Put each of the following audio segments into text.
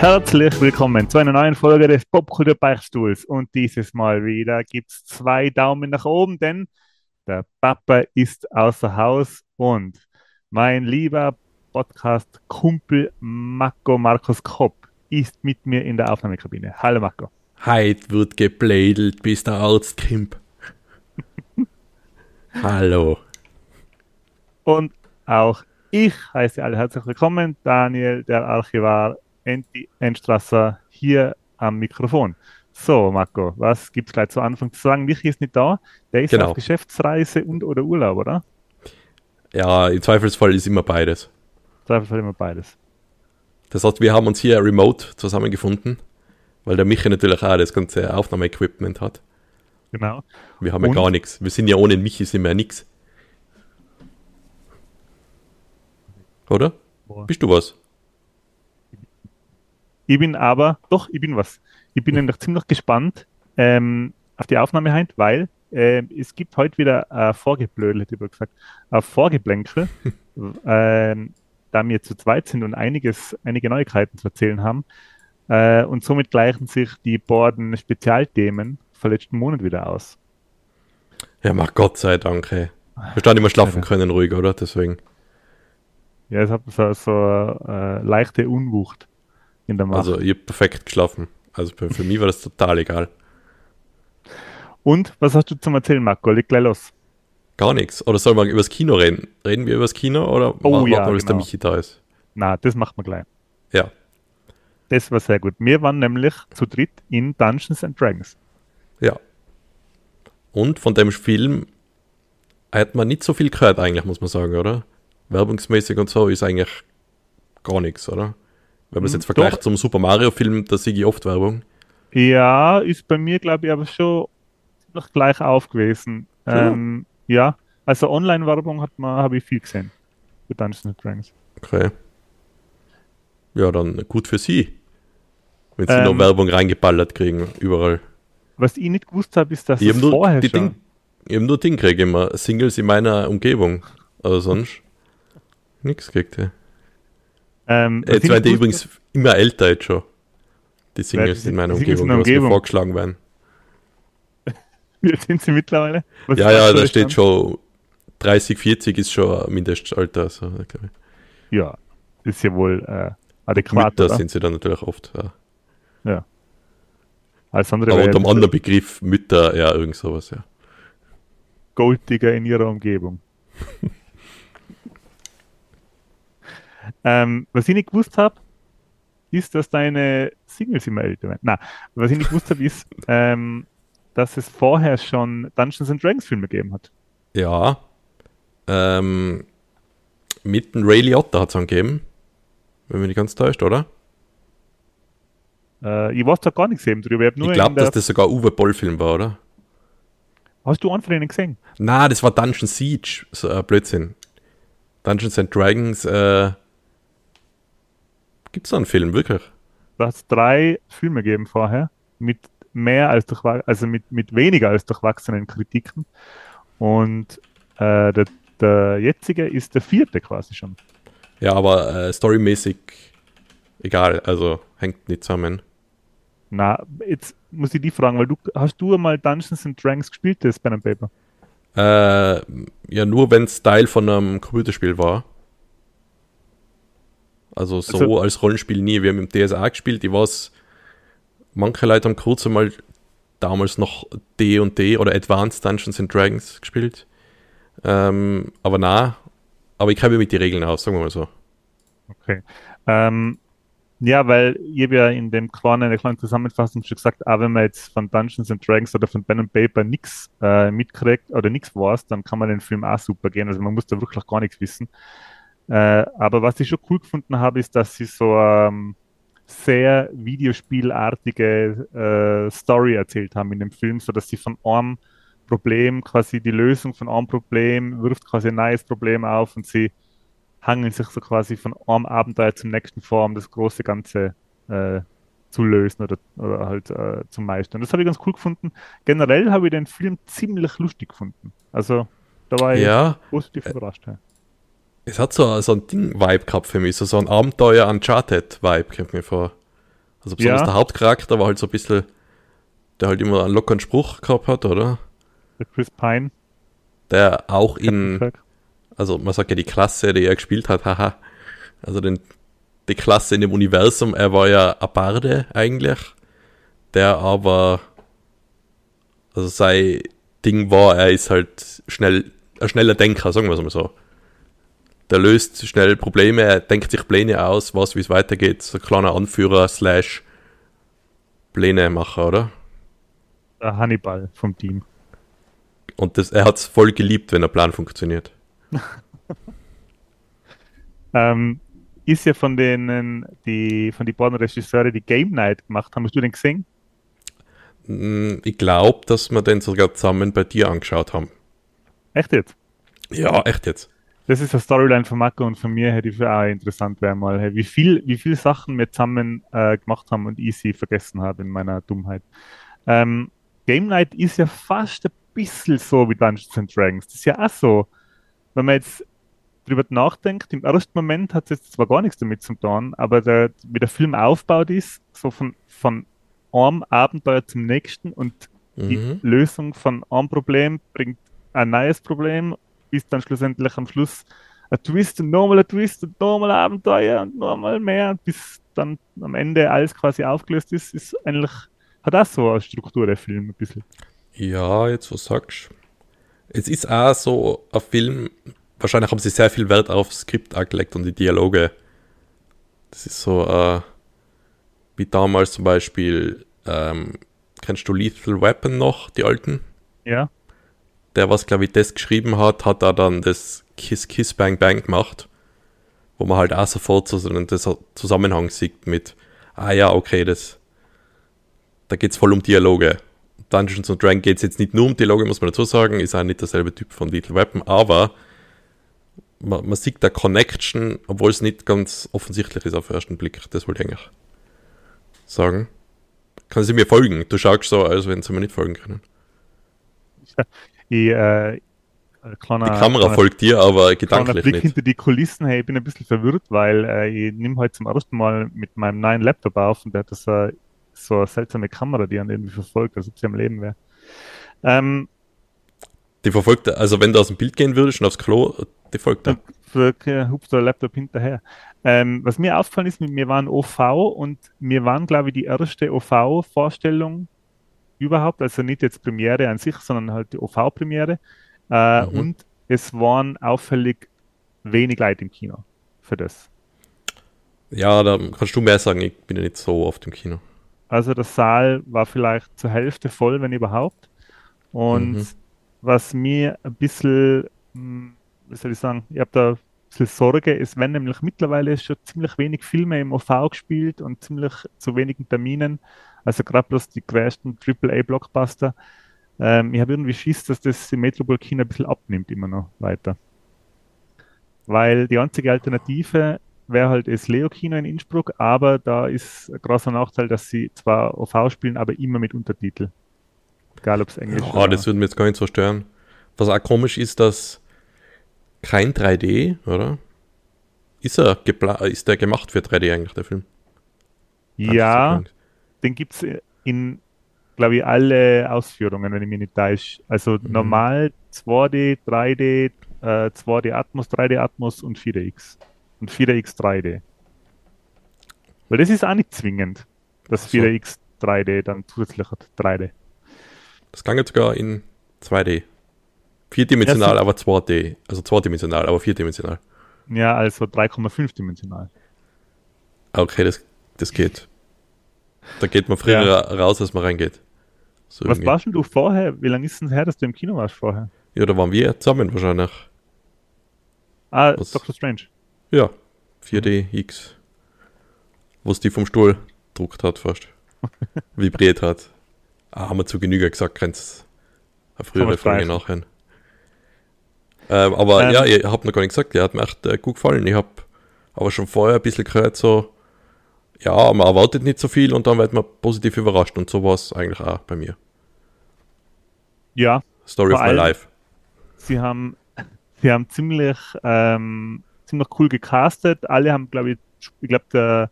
Herzlich willkommen zu einer neuen Folge des Popkultur Beichtstuhls. Und dieses Mal wieder gibt es zwei Daumen nach oben, denn der Papa ist außer Haus und mein lieber Podcast-Kumpel Marco Markus Kopp ist mit mir in der Aufnahmekabine. Hallo Marco. Heute wird geblädelt, bis der Arzt kommt. Hallo. Und auch ich heiße alle herzlich willkommen, Daniel, der Archivar Enti Endstrasser, hier am Mikrofon. So, Marco, was gibt es gleich zu Anfang zu sagen? Michi ist nicht da, der ist Genau. auf Geschäftsreise und oder Urlaub, oder? Ja, im Zweifelsfall ist immer beides. Zweifelsfall immer beides. Das heißt, wir haben uns hier remote zusammengefunden, weil der Michi natürlich auch das ganze Aufnahmeequipment hat. Genau. Wir haben ja Und? gar nichts. Wir sind ja ohne Michi sind wir ja nix. Oder? Boah. Bist du was? Ich bin aber, doch, ich bin was. Ich bin nämlich ziemlich gespannt ähm, auf die Aufnahme heute, weil ähm, es gibt heute wieder ein Vorgeblödel, hätte ich gesagt, ein Vorgeblänkel, ähm, da wir zu zweit sind und einiges, einige Neuigkeiten zu erzählen haben. Äh, und somit gleichen sich die beiden Spezialthemen vom letzten Monat wieder aus. Ja, mach Gott sei Dank, ey. Wir standen immer schlafen können ruhig, oder? Deswegen. Ja, es hat so, so äh, leichte Unwucht in der Macht. Also, ich hab perfekt geschlafen. Also, für für mich war das total egal. und was hast du zum Erzählen, Marco? Leg gleich los. Gar nichts. Oder sollen wir über das Kino reden? Reden wir über das Kino oder Oh warten ja, wir, bis der genau. Michi da ist? Na, das machen wir gleich. Ja. Das war sehr gut. Wir waren nämlich zu dritt in Dungeons and Dragons. Ja. Und von dem Film hat man nicht so viel gehört, eigentlich, muss man sagen, oder? Werbungsmäßig und so ist eigentlich gar nichts, oder? Wenn man es Hm, jetzt vergleicht doch. zum Super Mario-Film, da sehe ich oft Werbung. Ja, ist bei mir, glaube ich, aber schon noch gleich auf gewesen. Ja. Ähm, ja, also Online-Werbung hat man, habe ich viel gesehen für Dungeons Dragons. Okay. Ja, dann gut für Sie. Wenn Sie Ähm. noch Werbung reingeballert kriegen, überall. Was ich nicht gewusst habe, ist, dass Ich habe nur, vorher schon. Ding, ich hab nur Ding kriege immer. Singles in meiner Umgebung. Aber sonst nichts kriegt er. Ähm, die nicht gewusst übrigens immer älter jetzt schon. Die Singles in meiner Singles in Umgebung, der was mir Umgebung. vorgeschlagen werden. wie sind sie mittlerweile? Was Ja, ja, da steht schon 30, 40 ist schon Mindestalter. So, ich. Ja, ist ja wohl äh, adäquat, Mütter oder? sind sie dann natürlich oft. Ja. Alles andere Aber unter dem ja anderen Begriff Mütter, ja, irgend sowas, ja. Golddigger in ihrer Umgebung. ähm, was ich nicht gewusst habe, ist, dass deine Singles immer älter werden. Na, was ich nicht gewusst habe, ist, ähm, dass es vorher schon Dungeons and Dragons Filme gegeben hat. Ja. Ähm, mit dem Ray Liotta hat es angegeben. Wenn mich nicht ganz täuscht, oder? Äh, ich weiß da gar nichts eben drüber. Ich, ich glaube, dass das sogar Uwe Boll-Film war, oder? Hast du einen von denen gesehen? Na, das war Dungeon Siege. So, äh, Blödsinn. Dungeons and Dragons, äh. Gibt's da einen Film, wirklich? Da hat es drei Filme gegeben vorher mit mehr als durchwa- also mit, mit weniger als durchwachsenen Kritiken. Und äh, der, der jetzige ist der vierte quasi schon. Ja, aber äh, storymäßig egal, also hängt nicht zusammen. Na, jetzt muss ich die fragen, weil du hast du einmal Dungeons and Dragons gespielt, das Pen and Paper? Äh, ja, nur wenn es Teil von einem Computerspiel war. Also so Also- als Rollenspiel nie. Wir haben im DSA gespielt. Ich weiß, manche Leute haben kurz einmal damals noch D und D oder Advanced Dungeons and Dragons gespielt. Ähm, aber na, aber ich kenne mich mit den Regeln aus, sagen wir mal so. Okay. Ähm, ja, weil habe ja in dem kleinen, in der kleinen Zusammenfassung schon gesagt, auch wenn man jetzt von Dungeons and Dragons oder von Pen and Paper nichts äh, mitkriegt oder nichts weiß, dann kann man den Film auch super gehen. Also man muss da wirklich gar nichts wissen. Äh, aber was ich schon cool gefunden habe, ist, dass sie so ähm, sehr Videospielartige äh, Story erzählt haben in dem Film, so dass sie von einem Problem quasi die Lösung von einem Problem wirft quasi ein neues Problem auf und sie hangeln sich so quasi von einem Abenteuer zum nächsten vor, um das große Ganze äh, zu lösen oder, oder halt äh, zu meistern. Das habe ich ganz cool gefunden. Generell habe ich den Film ziemlich lustig gefunden. Also da war ich Ja, positiv überrascht. Ja. Es hat so, so ein Ding-Vibe gehabt für mich, so, so ein Abenteuer-Uncharted-Vibe, kommt mir vor. Also besonders Ja. der Hauptcharakter war halt so ein bisschen, der halt immer einen lockeren Spruch gehabt hat, oder? Der Chris Pine. Der auch in, also man sagt ja die Klasse, die er gespielt hat, haha. Also den, die Klasse in dem Universum, er war ja ein Barde eigentlich, der aber, also sein Ding war, er ist halt schnell, ein schneller Denker, sagen wir es mal so. Der löst schnell Probleme, er denkt sich Pläne aus, was, wie es weitergeht, so ein kleiner Anführer slash Plänemacher, oder? Der Hannibal vom Team. Und das, er hat es voll geliebt, wenn der Plan funktioniert. Ähm, ist ja von denen, die von den beiden Regisseure die Game Night gemacht haben. Hast du den gesehen? Mm, Ich glaube, dass wir den sogar zusammen bei dir angeschaut haben. Echt jetzt? Ja, echt jetzt. Das ist eine Storyline von Marco und von mir, hätte ich für auch interessant wäre mal, hey, wie viel, wie viel Sachen wir zusammen äh, gemacht haben und ich sie vergessen habe in meiner Dummheit. Ähm, Game Night ist ja fast ein bisschen so wie Dungeons and Dragons. Das ist ja auch so, wenn man jetzt drüber nachdenkt, im ersten Moment hat es jetzt zwar gar nichts damit zu tun, aber der, wie der Film aufgebaut ist, so von, von einem Abenteuer zum nächsten und die Mhm. Lösung von einem Problem bringt ein neues Problem, bis dann schlussendlich am Schluss ein Twist und nochmal ein Twist und nochmal Abenteuer und nochmal mehr, bis dann am Ende alles quasi aufgelöst ist, ist eigentlich, hat auch so eine Struktur der Film ein bisschen. Ja, jetzt was sagst Es ist auch so ein Film, wahrscheinlich haben sie sehr viel Wert auf Skript angelegt und die Dialoge. Das ist so, äh, wie damals zum Beispiel, ähm, kennst du Lethal Weapon noch, die alten? Ja, Der, was glaube ich das geschrieben hat, hat da dann das Kiss Kiss Bang Bang gemacht, wo man halt auch sofort so einen Zusammenhang sieht mit, ah ja, okay, das, da geht's voll um Dialoge. Dungeons and Dragons geht's jetzt nicht nur um Dialoge, muss man dazu sagen, ist auch nicht derselbe Typ von Little Weapon, aber man, man sieht da Connection, obwohl es nicht ganz offensichtlich ist auf den ersten Blick. Das wollte ich eigentlich sagen. Kann sie mir folgen? Du schaust so, als wenn sie mir nicht folgen können. ich, äh, äh, kleiner, Die Kamera kleiner, folgt dir, aber gedanklich Blick nicht. hinter die Kulissen, hey, ich bin ein bisschen verwirrt, weil äh, ich nehme heute zum ersten Mal mit meinem neuen Laptop auf und der hat das äh, so eine seltsame Kamera, die einen irgendwie verfolgt, als ob sie am Leben wäre. Ähm, Die verfolgt, also wenn du aus dem Bild gehen würdest und aufs Klo, die folgt da. für äh, hupft der Laptop hinterher. Ähm, was mir aufgefallen ist, wir waren OV und wir waren, glaube ich, die erste OV-Vorstellung überhaupt, also nicht jetzt Premiere an sich, sondern halt die OV-Premiere. Äh, Mhm. Und es waren auffällig wenig Leute im Kino für das. Ja, da kannst du mehr sagen, ich bin ja nicht so oft im Kino. Also der Saal war vielleicht zur Hälfte voll, wenn überhaupt. Und Mhm. was mir ein bisschen, hm, wie soll ich sagen, ich habe da ein bisschen Sorge, es werden nämlich mittlerweile schon ziemlich wenig Filme im OV gespielt und ziemlich zu wenigen Terminen. Also gerade bloß die größten AAA-Blockbuster. Ähm, ich habe irgendwie Schiss, dass das im Metropol Kino ein bisschen abnimmt immer noch weiter. Weil die einzige Alternative wäre halt das Leo-Kino in Innsbruck, aber da ist ein großer Nachteil, dass sie zwar OV spielen, aber immer mit Untertitel. Egal ob es Englisch Ja, das würde mir jetzt gar nicht so stören. Was auch komisch ist, dass kein 3D, oder? Ist er ist der gemacht für 3D eigentlich, der Film? Ja, den gibt es in, glaube ich, alle Ausführungen, wenn ich mich nicht täusche. Also Mhm. normal 2D, 3D, äh, 2D Atmos, 3D Atmos und 4DX. Und 4DX 3D. Weil das ist auch nicht zwingend, dass so. 4DX 3D dann zusätzlich hat 3D. Das kann jetzt sogar in 2D. Vierdimensional, Ja, aber 2D. Also zweidimensional, aber vierdimensional. Ja, also 3,5 dimensional. Okay, das, das geht. Da geht man früher Ja. raus, als man reingeht. So Was irgendwie. warst denn du vorher? Wie lange ist denn her, dass du im Kino warst vorher? Ja, da waren wir zusammen wahrscheinlich. Ah, Was? Doctor Strange. Ja, 4DX. Wo es die vom Stuhl druckt hat fast. Vibriert hat. Ah, haben wir zu Genüge gesagt, kannst eine frühere Folge nachhören. Ähm, aber Ähm. ja, ihr habt noch gar nicht gesagt, der hat mir echt äh, gut gefallen. Ich habe aber schon vorher ein bisschen gehört, so, ja, man erwartet nicht so viel und dann wird man positiv überrascht und so war es eigentlich auch bei mir. Ja, Story of my life. sie haben, sie haben ziemlich, ähm, ziemlich cool gecastet. Alle haben, glaube ich, ich glaube, der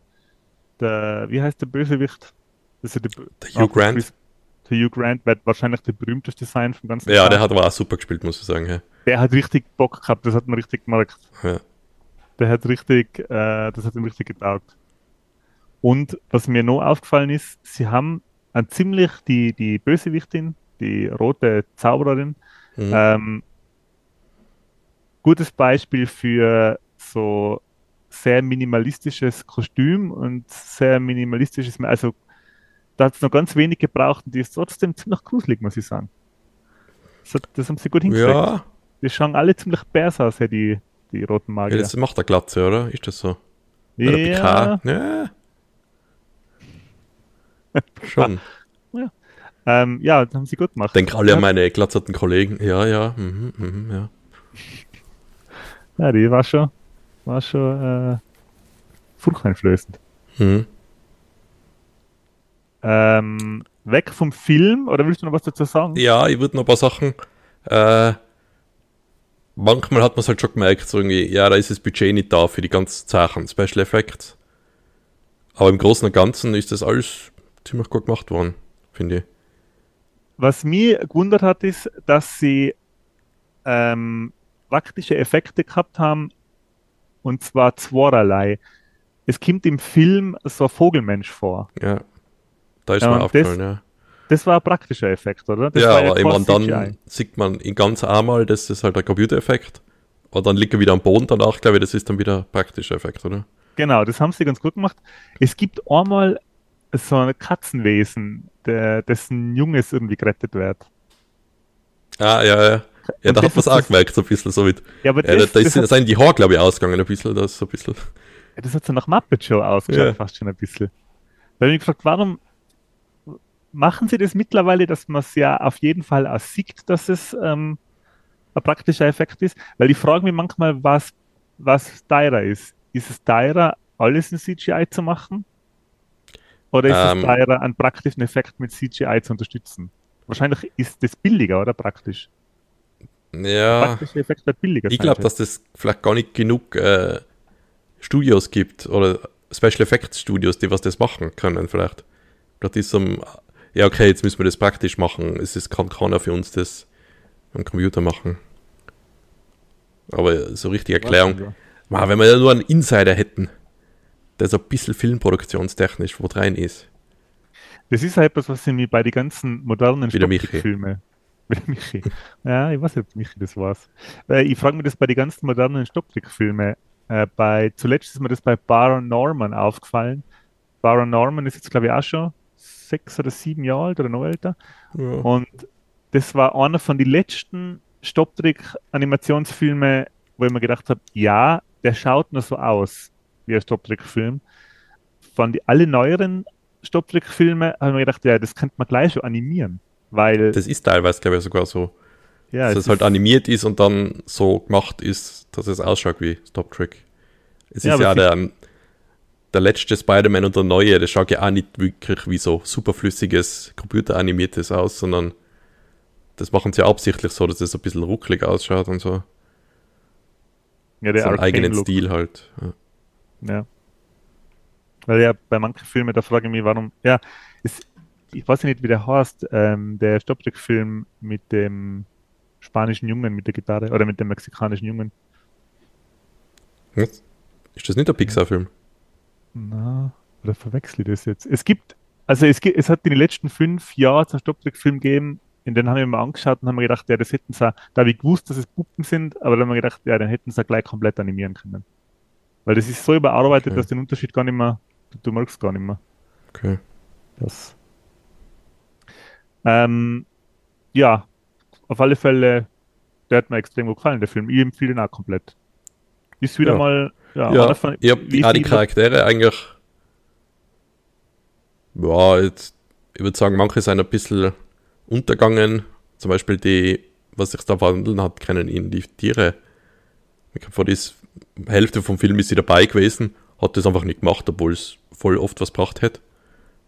der, wie heißt der Bösewicht? Das ist der, Der Hugh Grant. Der Hugh Grant wird wahrscheinlich der berühmteste sein vom ganzen Ja, Cast. der hat aber auch super gespielt, muss ich sagen. Ja. der hat richtig Bock gehabt, das hat man richtig gemerkt. Ja. Der hat richtig, äh, das hat ihm richtig getaugt. Und was mir noch aufgefallen ist, sie haben ein ziemlich die, die Bösewichtin, die rote Zaubererin, Mhm. ähm, gutes Beispiel für so sehr minimalistisches Kostüm und sehr minimalistisches, also da hat es noch ganz wenig gebraucht und die ist trotzdem ziemlich gruselig, muss ich sagen. Das, das haben sie gut hingekriegt. ja, Die schauen alle ziemlich bärs aus, ja, die, die roten ja, Magier. das macht der Glatze, oder? Ist das so? Ja. Ja, PK. Ja. Schon. ähm, ja, das haben sie gut gemacht. Denk alle ja, an meine glatzerten Kollegen. Ja, ja, mhm, mhm, ja. Ja, die war schon, war schon äh, furchteinflößend. Mhm. Ähm, weg vom Film, oder willst du noch was dazu sagen? Ja, ich würde noch ein paar Sachen. Äh, manchmal hat man es halt schon gemerkt, so irgendwie, ja, da ist das Budget nicht da für die ganzen Sachen, Special Effects. Aber im Großen und Ganzen ist das alles ziemlich gut gemacht worden, finde ich. Was mich gewundert hat, ist, dass sie ähm, praktische Effekte gehabt haben, und zwar zweierlei. Es kommt im Film so ein Vogelmensch vor. Ja. Da ist Ja, mir aufgefallen, ja. Das war ein praktischer Effekt, oder? Das ja, aber meine, dann CGI. sieht man in ganz einmal, das ist halt ein Computereffekt. Und dann liegt er wieder am Boden danach, glaube ich, das ist dann wieder ein praktischer Effekt, oder? Genau, das haben sie ganz gut gemacht. Es gibt einmal so ein Katzenwesen, der, dessen Junges irgendwie gerettet wird. Ah, ja, ja. Ja, Und da das hat man es auch das- gemerkt, so ein bisschen so mit. Ja, aber Ja, da, das, da das, ist, hat, sind die Haare, glaube ich, ausgegangen ein bisschen, das so ein bisschen. das hat so nach Muppet Show ausgeschaut, Ja. fast schon ein bisschen. Da habe ich mich gefragt, warum machen sie das mittlerweile, dass man es ja auf jeden Fall auch sieht, dass es ähm, ein praktischer Effekt ist? Weil ich frage mich manchmal, was, was teurer ist. Ist es teurer, alles in CGI zu machen? Oder ist Ähm. es teurer, einen praktischen Effekt mit CGI zu unterstützen? Wahrscheinlich ist das billiger, oder praktisch? Ja. Praktischer Effekt wird billiger Ich glaube, dass das vielleicht gar nicht genug äh, Studios gibt oder Special Effects Studios, die was das machen können, vielleicht. Vielleicht ist so, ein- ja, okay, jetzt müssen wir das praktisch machen. Es ist, kann keiner für uns das am Computer machen. Aber so richtige. Erklärung. Wenn wir ja nur einen Insider hätten, der so ein bisschen filmproduktionstechnisch wo rein ist. Das ist halt etwas, was ich mir bei den ganzen modernen der Michi. Ja, ich weiß nicht, Michi das war's. Äh, ich frage mich das bei den ganzen modernen Stopptrickfilmen. Äh, bei, zuletzt ist mir das bei Baron Norman aufgefallen. Baron Norman ist jetzt, glaube ich, auch schon sechs oder sieben Jahre alt oder noch älter. Ja. Und das war einer von den letzten Stopptrick-Animationsfilmen, wo ich mir gedacht habe, ja, der schaut nur so aus wie ein Stopptrickfilm. Von die, alle neueren Stopptrickfilme habe ich mir gedacht, ja, das könnte man gleich schon animieren. Weil, Das ist teilweise, glaube ich, sogar so. ja, dass es es halt animiert ist und dann so gemacht ist, dass es ausschaut wie Stop Trick. Es Ja, ist ja der, der letzte Spider-Man und der neue, das schaut ja auch nicht wirklich wie so superflüssiges, computeranimiertes aus, sondern das machen sie ja absichtlich so, dass es ein bisschen ruckelig ausschaut und so. ja, der so eigenen. Stil halt. Ja. Ja. Weil ja, bei manchen Filmen, da frage ich mich, warum, ja, es, ich weiß nicht, wie der heißt, ähm, der Stopptrickfilm mit dem spanischen Jungen mit der Gitarre oder mit dem mexikanischen Jungen. Was? Ist das nicht ein Pixar-Film? Na, oder verwechsel ich das jetzt? Es gibt, also es gibt, es hat in den letzten fünf Jahren einen Stopptrickfilm gegeben, in den haben wir mal angeschaut und haben mir gedacht, ja, das hätten sie, da habe ich gewusst, dass es Puppen sind, aber dann haben wir gedacht, ja, dann hätten sie gleich komplett animieren können. Weil das ist so überarbeitet, Okay. dass den Unterschied gar nicht mehr, du, du merkst gar nicht mehr. Okay. Das. Ähm, ja, auf alle Fälle, der hat mir extrem gut gefallen, der Film. Ich empfehle ihn auch komplett. Ist wieder Ja. mal, ja, Ja, von- ich habe die, auch die Charaktere eigentlich. Ja, jetzt, ich würde sagen, manche sind ein bisschen untergangen. Zum Beispiel die, was sich da verhandeln hat, kennen ihn die Tiere. Ich glaube, vor die Hälfte vom Film ist sie dabei gewesen, hat das einfach nicht gemacht, obwohl es voll oft was gebracht hätte.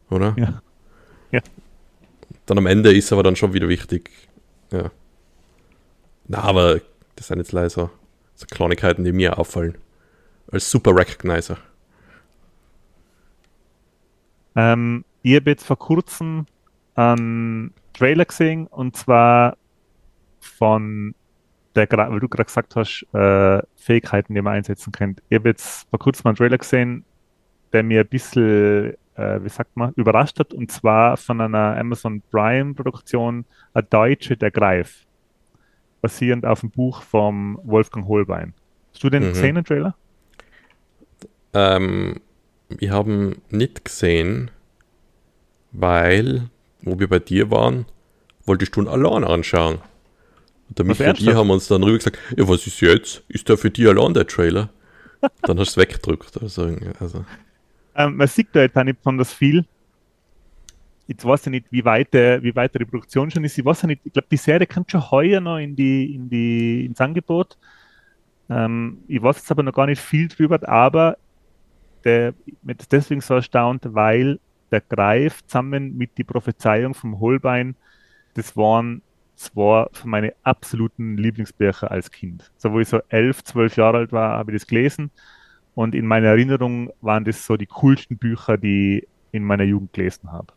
Oder? Ja. Dann am Ende ist aber dann schon wieder wichtig. Ja. Na, aber das sind jetzt leider so, so Kleinigkeiten, die mir auffallen. Als Super Recognizer. Ähm, ich habe jetzt vor kurzem einen Trailer gesehen und zwar von der, weil du gerade gesagt hast, äh, Fähigkeiten, die man einsetzen kann. Ich habe jetzt vor kurzem einen Trailer gesehen, der mir ein bisschen, äh, wie sagt man, überrascht hat und zwar von einer Amazon Prime Produktion, ein Deutsche, der Greif. Basierend auf dem Buch vom Wolfgang Holbein. Hast du den Mhm. gesehen, den Trailer? Ähm, wir haben nicht gesehen, weil, wo wir bei dir waren, wolltest du ihn allein anschauen. Und der Michi und ich haben uns dann rüber gesagt, ja, was ist jetzt? Ist der für dich allein der Trailer? Dann hast du es weggedrückt. Also, also, Ähm, man sieht da jetzt auch nicht besonders viel. Jetzt weiß ich nicht, wie weit, der, wie weit die Produktion schon ist. Ich weiß ja nicht, ich glaube, die Serie kommt schon heuer noch in die, in die, ins Angebot. Ähm, ich weiß jetzt aber noch gar nicht viel drüber, aber der, mir ist deswegen so erstaunt, weil der Greif zusammen mit die Prophezeiung vom Holbein, das waren zwei von meinen absoluten Lieblingsbücher als Kind. So, wo ich so elf, zwölf Jahre alt war, habe ich das gelesen. Und in meiner Erinnerung waren das so die coolsten Bücher, die ich in meiner Jugend gelesen habe.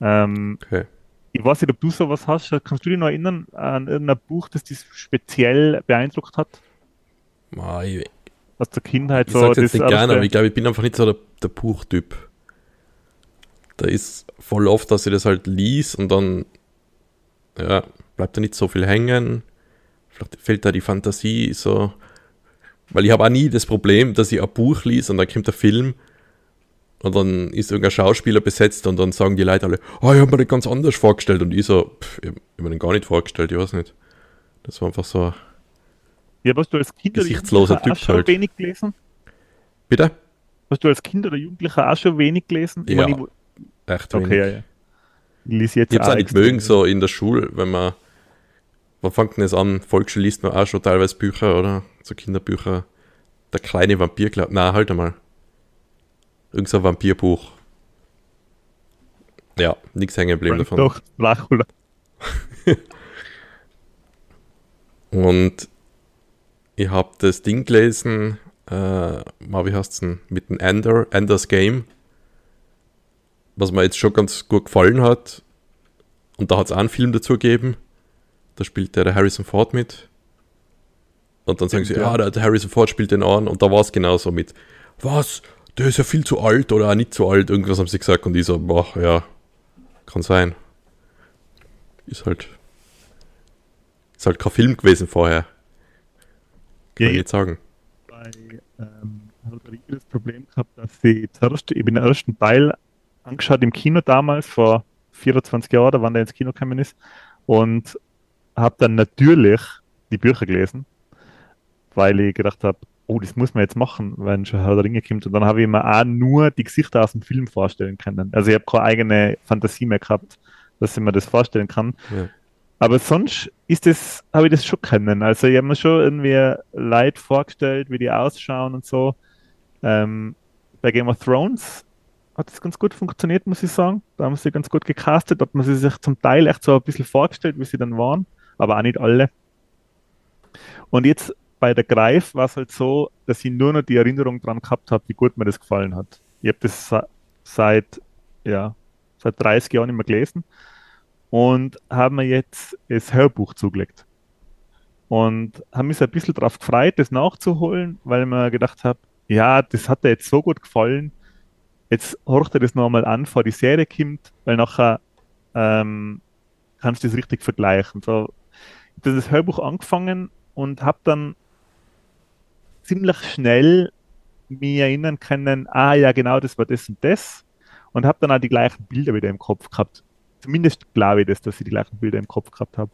Ähm, okay. ich weiß nicht, ob du sowas hast. Kannst du dich noch erinnern an irgendein Buch, das dich speziell beeindruckt hat? Ich, Aus der Kindheit ich sag's jetzt nicht gerne, aber ich glaube, ich bin einfach nicht so der, der Buchtyp. Da ist voll oft, dass ich das halt lies und dann ja, bleibt da nicht so viel hängen. Vielleicht fehlt da die Fantasie so. Weil ich habe auch nie das Problem, dass ich ein Buch lies und dann kommt der Film und dann ist irgendein Schauspieler besetzt und dann sagen die Leute alle, oh, ich habe mir das ganz anders vorgestellt und ich so, pff, ich habe mir den gar nicht vorgestellt, ich weiß nicht. Das war einfach so, Ja, hast du als Kind oder Gesichtsloser Jugendlicher auch Typ schon halt. wenig gelesen? bitte? Hast du als Kind oder Jugendlicher auch schon wenig gelesen? Ich Ja, meine, Echt ich, okay, ja, wenig. ja. Ich lese jetzt Ich habe es nicht mögen, so in der Schule, wenn man, wann fängt denn das an? Volksschule liest man auch schon teilweise Bücher, oder? So Kinderbücher. Der kleine Vampir, glaub, na halt einmal. Irgend so ein Vampirbuch. Ja, nichts hängen geblieben davon. Doch, Dracula. Und ich habe das Ding gelesen, äh, wie heißt es denn, mit dem Ender, Enders Game, was mir jetzt schon ganz gut gefallen hat. Und da hat es auch einen Film dazu gegeben. Da spielt der, Harrison Ford mit. Und dann sagen sie, Stimmt, ja, ja. der, der Harrison Ford spielt den an. Und da war es genauso mit, was, der ist ja viel zu alt oder auch nicht zu alt. Irgendwas haben sie gesagt. Und ich so, boah, ja, kann sein. Ist halt, ist halt kein Film gewesen vorher. Kann Ja, ich nicht sagen. bei ähm, der Ringe das Problem gehabt, dass ich zuerst, ich bin den ersten Teil angeschaut im Kino damals, vor 24 Jahren, wann der ins Kino gekommen ist, und habe dann natürlich die Bücher gelesen, weil ich gedacht habe, oh, das muss man jetzt machen, wenn schon Herr der Ringe kommt. Und dann habe ich mir auch nur die Gesichter aus dem Film vorstellen können. Also ich habe keine eigene Fantasie mehr gehabt, dass ich mir das vorstellen kann. Ja. Aber sonst ist das, habe ich das schon kennen. Also ich habe mir schon irgendwie Leute vorgestellt, wie die ausschauen und so. Ähm, bei Game of Thrones hat es ganz gut funktioniert, muss ich sagen. Da haben sie ganz gut gecastet, hat man sie sich zum Teil echt so ein bisschen vorgestellt, wie sie dann waren, aber auch nicht alle. Und jetzt bei der Greif war es halt so, dass ich nur noch die Erinnerung dran gehabt habe, wie gut mir das gefallen hat. Ich habe das se- seit, ja, seit 30 Jahren mehr gelesen und habe mir jetzt das Hörbuch zugelegt. Und habe mich so ein bisschen darauf gefreut, das nachzuholen, weil ich mir gedacht habe, ja, das hat dir jetzt so gut gefallen, jetzt horcht er das nochmal an, vor die Serie kommt, weil nachher ähm, kannst du das richtig vergleichen. So, ich habe das Hörbuch angefangen und habe dann ziemlich schnell mich erinnern können, ah ja, genau, das war das und das. Und habe dann auch die gleichen Bilder wieder im Kopf gehabt. Zumindest glaube ich das, dass ich die gleichen Bilder im Kopf gehabt habe.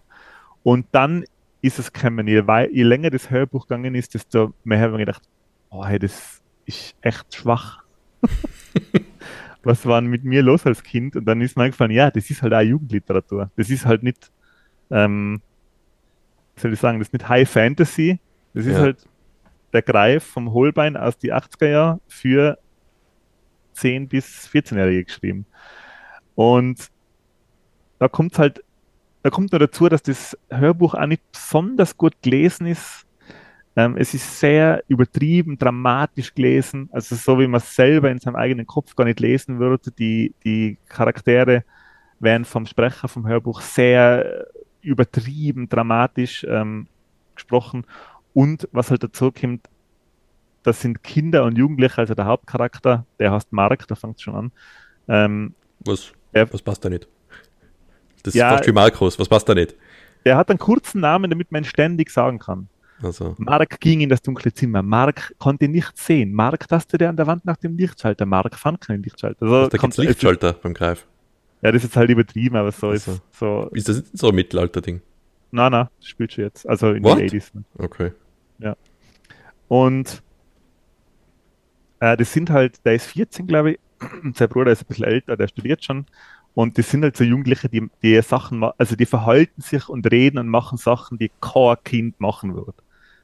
Und dann ist es gekommen, je, je länger das Hörbuch gegangen ist, desto mehr habe ich mir gedacht, oh, hey, das ist echt schwach. Was war denn mit mir los als Kind? Und dann ist mir eingefallen, ja, das ist halt auch Jugendliteratur. Das ist halt nicht, ähm, soll ich sagen, das ist nicht High Fantasy. Das ist Ja. halt der Greif vom Holbein aus die 80er Jahre für 10- bis 14-Jährige geschrieben. Und da kommt halt, da kommt noch dazu, dass das Hörbuch auch nicht besonders gut gelesen ist. Ähm, es ist sehr übertrieben, dramatisch gelesen, also so wie man es selber in seinem eigenen Kopf gar nicht lesen würde. Die, die Charaktere werden vom Sprecher vom Hörbuch sehr übertrieben, dramatisch ähm, gesprochen. Und was halt dazu kommt, das sind Kinder und Jugendliche, also der Hauptcharakter, der heißt Mark, da fängt es schon an. Ähm, was, der, was passt da nicht? Das ja, ist fast wie Markus, was passt da nicht? Der hat einen kurzen Namen, damit man ihn ständig sagen kann. Also. Mark ging in das dunkle Zimmer. Mark konnte nichts sehen. Mark tastet an der Wand nach dem Lichtschalter. Mark fand keinen Lichtschalter. Also, da gibt es Lichtschalter beim Greif. Ja, das ist halt übertrieben, aber so also. ist so. Ist das so ein Mittelalter-Ding? Nein, nein, das spielt schon jetzt. Also in What? den 80s. Okay. Ja. Und äh, das sind halt, der ist 14, glaube ich. Sein Bruder ist ein bisschen älter, der studiert schon. Und das sind halt so Jugendliche, die, die Sachen, also die verhalten sich und reden und machen Sachen, die kein Kind machen würde.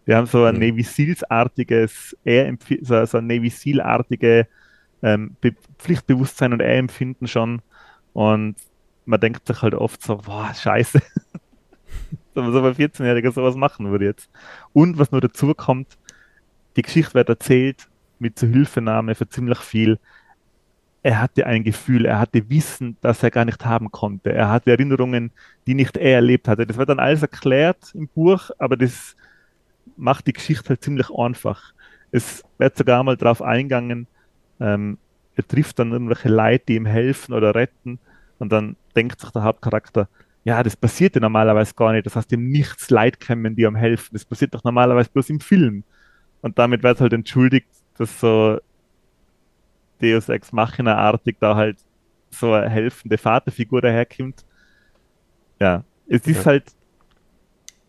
Die haben so ein mhm. Navy Seals-artiges, so, so ein Navy Seal-artige ähm, Pflichtbewusstsein und Ehrempfinden schon. Und man denkt sich halt oft so, boah, scheiße. Dass man so bei 14-Jähriger sowas machen würde jetzt. Und was nur dazu kommt, die Geschichte wird erzählt mit Zuhilfenahme für ziemlich viel. Er hatte ein Gefühl, er hatte Wissen, das er gar nicht haben konnte. Er hatte Erinnerungen, die nicht er erlebt hatte. Das wird dann alles erklärt im Buch, aber das macht die Geschichte halt ziemlich einfach. Es wird sogar mal darauf eingegangen, ähm, er trifft dann irgendwelche Leute, die ihm helfen oder retten und dann denkt sich der Hauptcharakter, ja, das passiert ja normalerweise gar nicht. Das heißt, ihm nichts Leid kommen, die ihm helfen. Das passiert doch normalerweise bloß im Film. Und damit wird halt entschuldigt, dass so Deus Ex Machina-artig da halt so eine helfende Vaterfigur daherkommt. Ja, es ist ja. halt,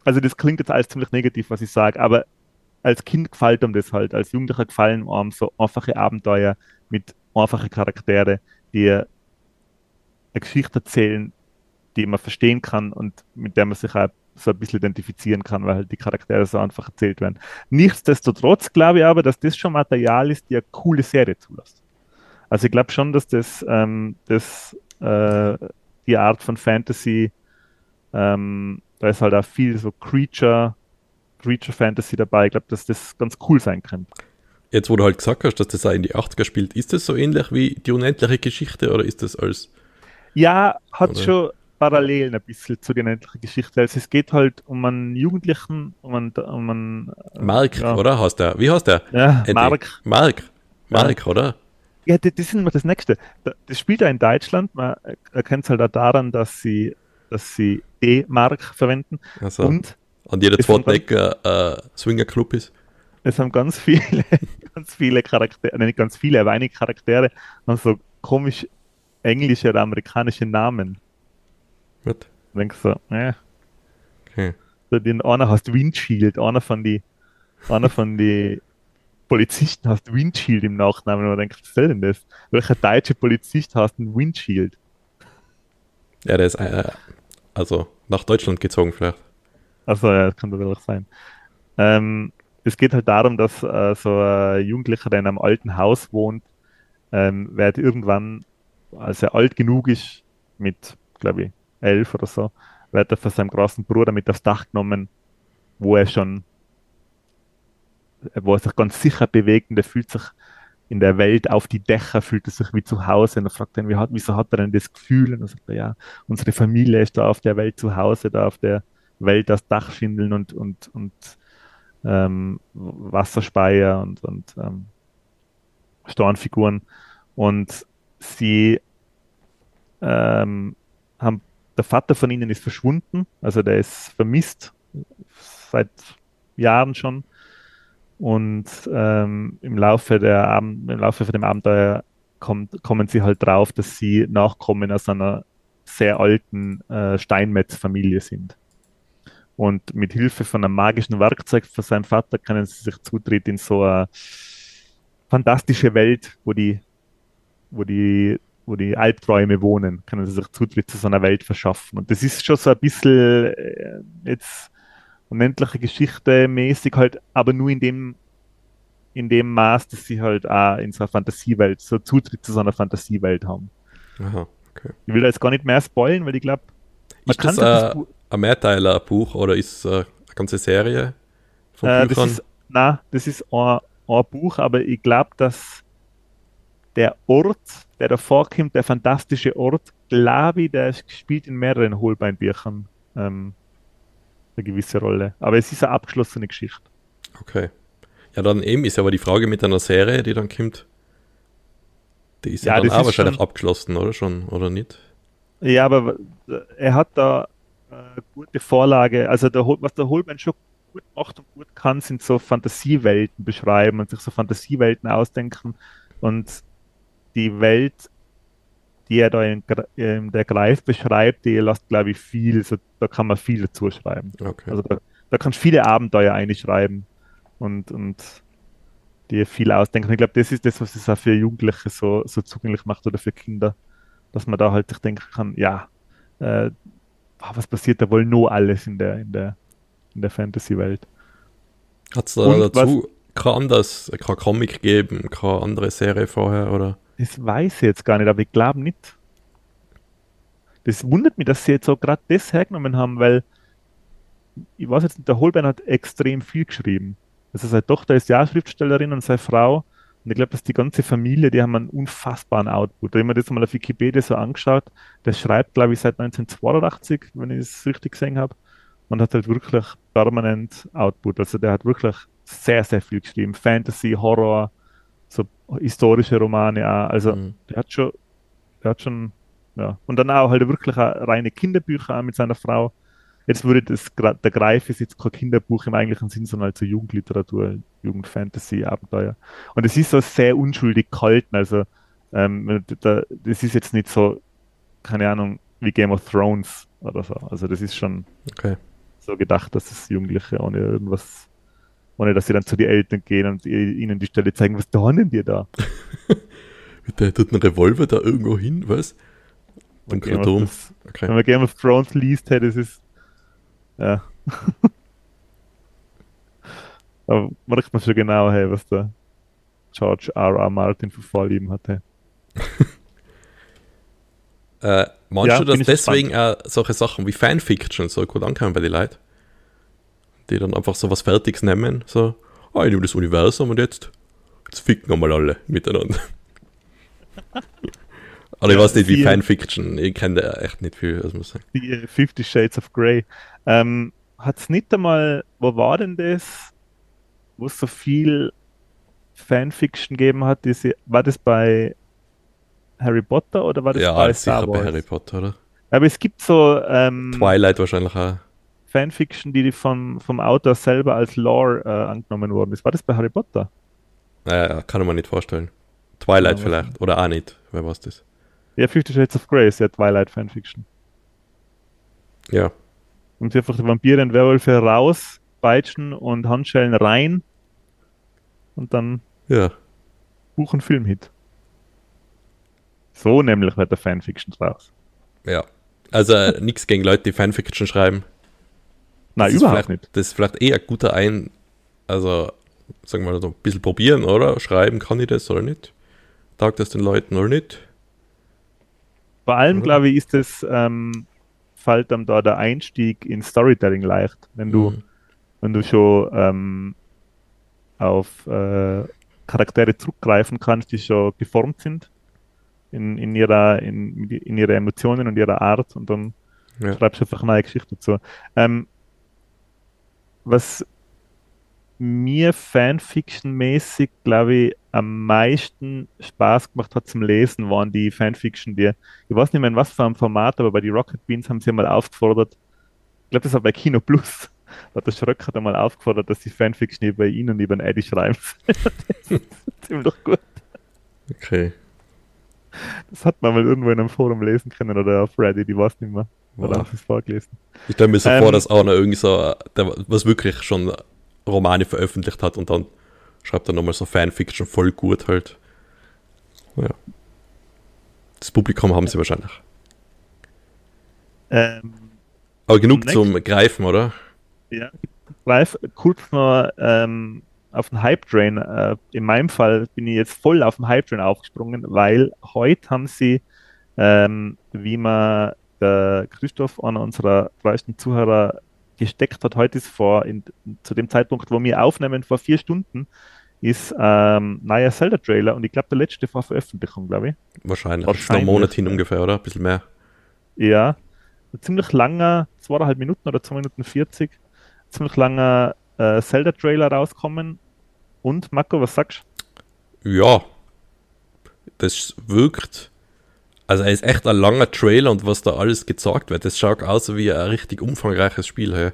also das klingt jetzt alles ziemlich negativ, was ich sage, aber als Kind gefällt ihm das halt, als Jugendlicher gefallen ihm so einfache Abenteuer mit einfachen Charaktere, die eine Geschichte erzählen, die man verstehen kann und mit der man sich auch so ein bisschen identifizieren kann, weil halt die Charaktere so einfach erzählt werden. Nichtsdestotrotz glaube ich aber, dass das schon Material ist, die eine coole Serie zulässt. Also ich glaube schon, dass das, ähm, das äh, die Art von Fantasy, ähm, da ist halt auch viel so Creature, Creature Fantasy dabei. Ich glaube, dass das ganz cool sein kann. Jetzt, wo du halt gesagt hast, dass das auch in die 80er spielt, ist das so ähnlich wie die unendliche Geschichte oder ist das als. Ja, hat oder? schon Parallelen ein bisschen zu der unendlichen Geschichte. Also es geht halt um einen Jugendlichen, um einen. Um einen äh, Mark, ja. oder? Heißt der? Wie heißt der? Ja, Mark. Mark. Mark, ja. oder? Ja, das, das ist immer das Nächste. Das spielt er in Deutschland. Man erkennt es halt auch daran, dass sie, dass sie D-Mark verwenden. Also, und an jeder zweiten Ecke äh, Swinger Club ist. Es haben ganz viele, ganz viele Charaktere, nicht ganz viele, aber einige Charaktere haben so komisch englische oder amerikanische Namen. Was? Denkst du, äh. Okay. So, den einer heißt Windshield, einer von die, einer von die Polizisten heißt Windshield im Nachnamen. Und man denkt, was soll denn das? Welcher deutsche Polizist heißt ein Windshield? Ja, der ist äh, also nach Deutschland gezogen vielleicht. Also ja, das kann natürlich sein. Ähm, es geht halt darum, dass äh, so ein Jugendlicher, der in einem alten Haus wohnt, ähm, wird irgendwann, als er alt genug ist, mit, glaube ich, elf oder so, wird er von seinem großen Bruder mit aufs Dach genommen, wo er schon, wo er sich ganz sicher bewegt und er fühlt sich in der Welt auf die Dächer, fühlt er sich wie zu Hause und er fragt ihn, wie hat, wieso hat er denn das Gefühl? Und er sagt, ja, unsere Familie ist da auf der Welt zu Hause, da auf der Welt das Dachschindeln und, und, und ähm, Wasserspeier und, und ähm, Stornfiguren. Und sie ähm, haben, der Vater von ihnen ist verschwunden, also der ist vermisst seit Jahren schon. Und ähm, im Laufe der Abend, im Laufe von dem Abenteuer kommt, kommen sie halt drauf, dass sie Nachkommen aus einer sehr alten äh, Steinmetz-Familie sind. Und mit Hilfe von einem magischen Werkzeug von seinem Vater können sie sich Zutritt in so eine fantastische Welt, wo die, wo die, wo die Albträume wohnen, können sie sich Zutritt zu so einer Welt verschaffen. Und das ist schon so ein bisschen äh, unendliche Geschichte mäßig halt, aber nur in dem, in dem Maß, dass sie halt auch in so einer Fantasiewelt, so Zutritt zu so einer Fantasiewelt haben. Aha, okay. Ich will da jetzt gar nicht mehr spoilen, weil ich glaube, man ist kann das, äh, ein Mehrteiler Buch oder ist es äh, eine ganze Serie von äh, Büchern? Das ist na, das ist ein, ein Buch, aber ich glaube, dass der Ort, der da vorkommt, der fantastische Ort, glaube ich, der spielt in mehreren Holbeinbüchern ähm, eine gewisse Rolle. Aber es ist eine abgeschlossene Geschichte. Okay. Ja, dann eben ist aber die Frage mit einer Serie, die dann kommt. Die ist ja, ja dann auch wahrscheinlich schon, abgeschlossen, oder schon, oder nicht? Ja, aber er hat da äh, gute Vorlage. Also der, was der Holbein schon gut macht und gut kann, sind so Fantasiewelten beschreiben und sich so Fantasiewelten ausdenken. Und die Welt, die er da in, in der Greif beschreibt, die lässt, glaube ich, viel, so, da kann man viel dazu schreiben. Okay. Also da, da kannst du viele Abenteuer einschreiben und, und dir viel ausdenken. Ich glaube, das ist das, was es auch für Jugendliche so, so zugänglich macht oder für Kinder, dass man da halt sich denken kann, ja, äh, was passiert da wohl nur alles in der, in der, in der Fantasy-Welt. Hat es da dazu kein anderes, kein Comic geben, keine andere Serie vorher, oder? Das weiß ich jetzt gar nicht, aber ich glaube nicht. Das wundert mich, dass sie jetzt so gerade das hergenommen haben, weil ich weiß jetzt nicht, der Holbein hat extrem viel geschrieben. Also seine Tochter ist ja Schriftstellerin und seine Frau. Und ich glaube, dass die ganze Familie, die haben einen unfassbaren Output. Ich mir das mal auf Wikipedia so angeschaut. Der schreibt, glaube ich, seit 1982, wenn ich es richtig gesehen habe. Und hat halt wirklich permanent Output. Also der hat wirklich sehr, sehr viel geschrieben. Fantasy, Horror, so historische Romane auch. Also mhm. der hat schon, der hat schon, ja. Und dann auch halt wirklich auch reine Kinderbücher auch mit seiner Frau. Jetzt würde das, der Greif ist jetzt kein Kinderbuch im eigentlichen Sinn, sondern halt so Jugendliteratur, Jugendfantasy, Abenteuer. Und es ist so sehr unschuldig kalt, also ähm, da, das ist jetzt nicht so, keine Ahnung, wie Game of Thrones oder so. Also das ist schon okay. so gedacht, dass es Jugendliche ohne irgendwas ohne dass sie dann zu den Eltern gehen und ihnen die Stelle zeigen, was dornen die da? Der tut einen Revolver da irgendwo hin, was? Und Game okay. Wenn man Game of Thrones liest, hey, das ist. Ja. Aber merkt man schon genau, hey, was der George R. R. Martin für Vorlieben hatte. äh, meinst ja, du, dass deswegen auch solche Sachen wie Fanfiction so gut ankommen bei den Leuten? Die dann einfach so was Fertiges nehmen, so, ah, ich nehme das Universum und jetzt, jetzt ficken wir mal alle miteinander. Aber ich weiß nicht, wie Fanfiction, ich kenne da echt nicht viel, was muss sagen. Die Fifty Shades of Grey. Ähm, Hat es nicht einmal, wo war denn das, wo es so viel Fanfiction gegeben hat? Diese, war das bei Harry Potter oder war das ja, bei Star Wars? Ja, bei Harry Potter, oder? Aber es gibt so. Ähm, Twilight wahrscheinlich auch. Fanfiction, die von, vom Autor selber als Lore äh, angenommen worden ist. War das bei Harry Potter? Naja, kann man nicht vorstellen. Twilight ja, vielleicht. Oder auch nicht. Wer weiß das? Ja, Fifty Shades of Grey ist ja Twilight Fanfiction. Ja. Und sie einfach die Vampire und Werwölfe raus, Peitschen und Handschellen rein und dann ja. Buch- und Filmhit. So nämlich wird der Fanfiction draus. Ja. Also äh, nichts gegen Leute, die Fanfiction schreiben. Nein, das überhaupt nicht. Das ist vielleicht eher ein guter Ein, also sagen wir mal so ein bisschen probieren, oder? Schreiben, kann ich das oder nicht? Taugt das den Leuten oder nicht? Vor allem, glaube ich, ist es, ähm, fällt dann da der Einstieg in Storytelling leicht, wenn du, mhm. wenn du schon ähm, auf äh, Charaktere zurückgreifen kannst, die schon geformt sind in, in, ihrer, in, in ihre Emotionen und ihrer Art und dann ja. schreibst du einfach eine neue Geschichte dazu. Ähm, was mir Fanfiction-mäßig, glaube ich, am meisten Spaß gemacht hat zum Lesen, waren die Fanfiction, die, ich weiß nicht mehr in was für einem Format, aber bei die Rocket Beans haben sie mal aufgefordert, ich glaube, das war bei Kino Plus, da hat der Schröck hat einmal aufgefordert, dass die Fanfiction über ihn und über den Eddie schreiben. das ist ziemlich gut. Okay. Das hat man mal irgendwo in einem Forum lesen können oder auf Reddit, ich weiß nicht mehr. Du es vorgelesen? Ich stelle mir so ähm, vor, dass einer irgendwie so, der, was wirklich schon Romane veröffentlicht hat und dann schreibt er nochmal so Fanfiction voll gut halt. Ja. Das Publikum haben sie wahrscheinlich. Ähm, Aber genug zum Greifen, oder? Ja, greif kurz noch ähm, auf den Hype Train. Äh, in meinem Fall bin ich jetzt voll auf den Hype Train aufgesprungen, weil heute haben sie, ähm, wie man der Christoph, einer unserer meisten Zuhörer, gesteckt hat. Heute ist vor, in, zu dem Zeitpunkt, wo wir aufnehmen, vor vier Stunden, ist ähm, neuer Zelda-Trailer und ich glaube, der letzte vor Veröffentlichung, glaube ich. Wahrscheinlich. Wahrscheinlich. Ist noch einen Monat hin ungefähr, oder? Ein bisschen mehr. Ja. Ein ziemlich langer, zweieinhalb Minuten oder zwei Minuten 40, ziemlich langer äh, Zelda-Trailer rauskommen. Und, Marco, was sagst du? Ja. Das wirkt. Also, er ist echt ein langer Trailer und was da alles gezeigt wird, das schaut aus wie ein richtig umfangreiches Spiel. Hey.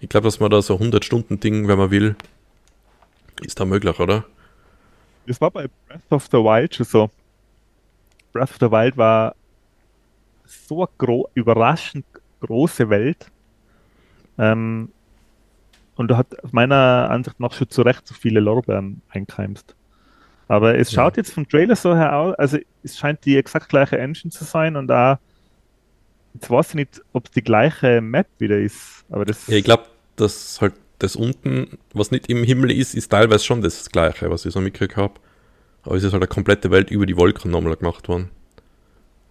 Ich glaube, dass man da so 100-Stunden-Ding, wenn man will, ist da möglich, oder? Das war bei Breath of the Wild schon so. Breath of the Wild war so eine gro überraschend große Welt. Ähm, und du hat meiner Ansicht nach schon zu Recht so viele Lorbeeren einkeimst. Aber es schaut ja. jetzt vom Trailer so her aus, also es scheint die exakt gleiche Engine zu sein und da jetzt weiß ich nicht, ob es die gleiche Map wieder ist. Aber das ja, ich glaube, dass halt das unten, was nicht im Himmel ist, ist teilweise schon das gleiche, was ich so mitgekriegt habe. Aber es ist halt eine komplette Welt über die Wolken nochmal gemacht worden.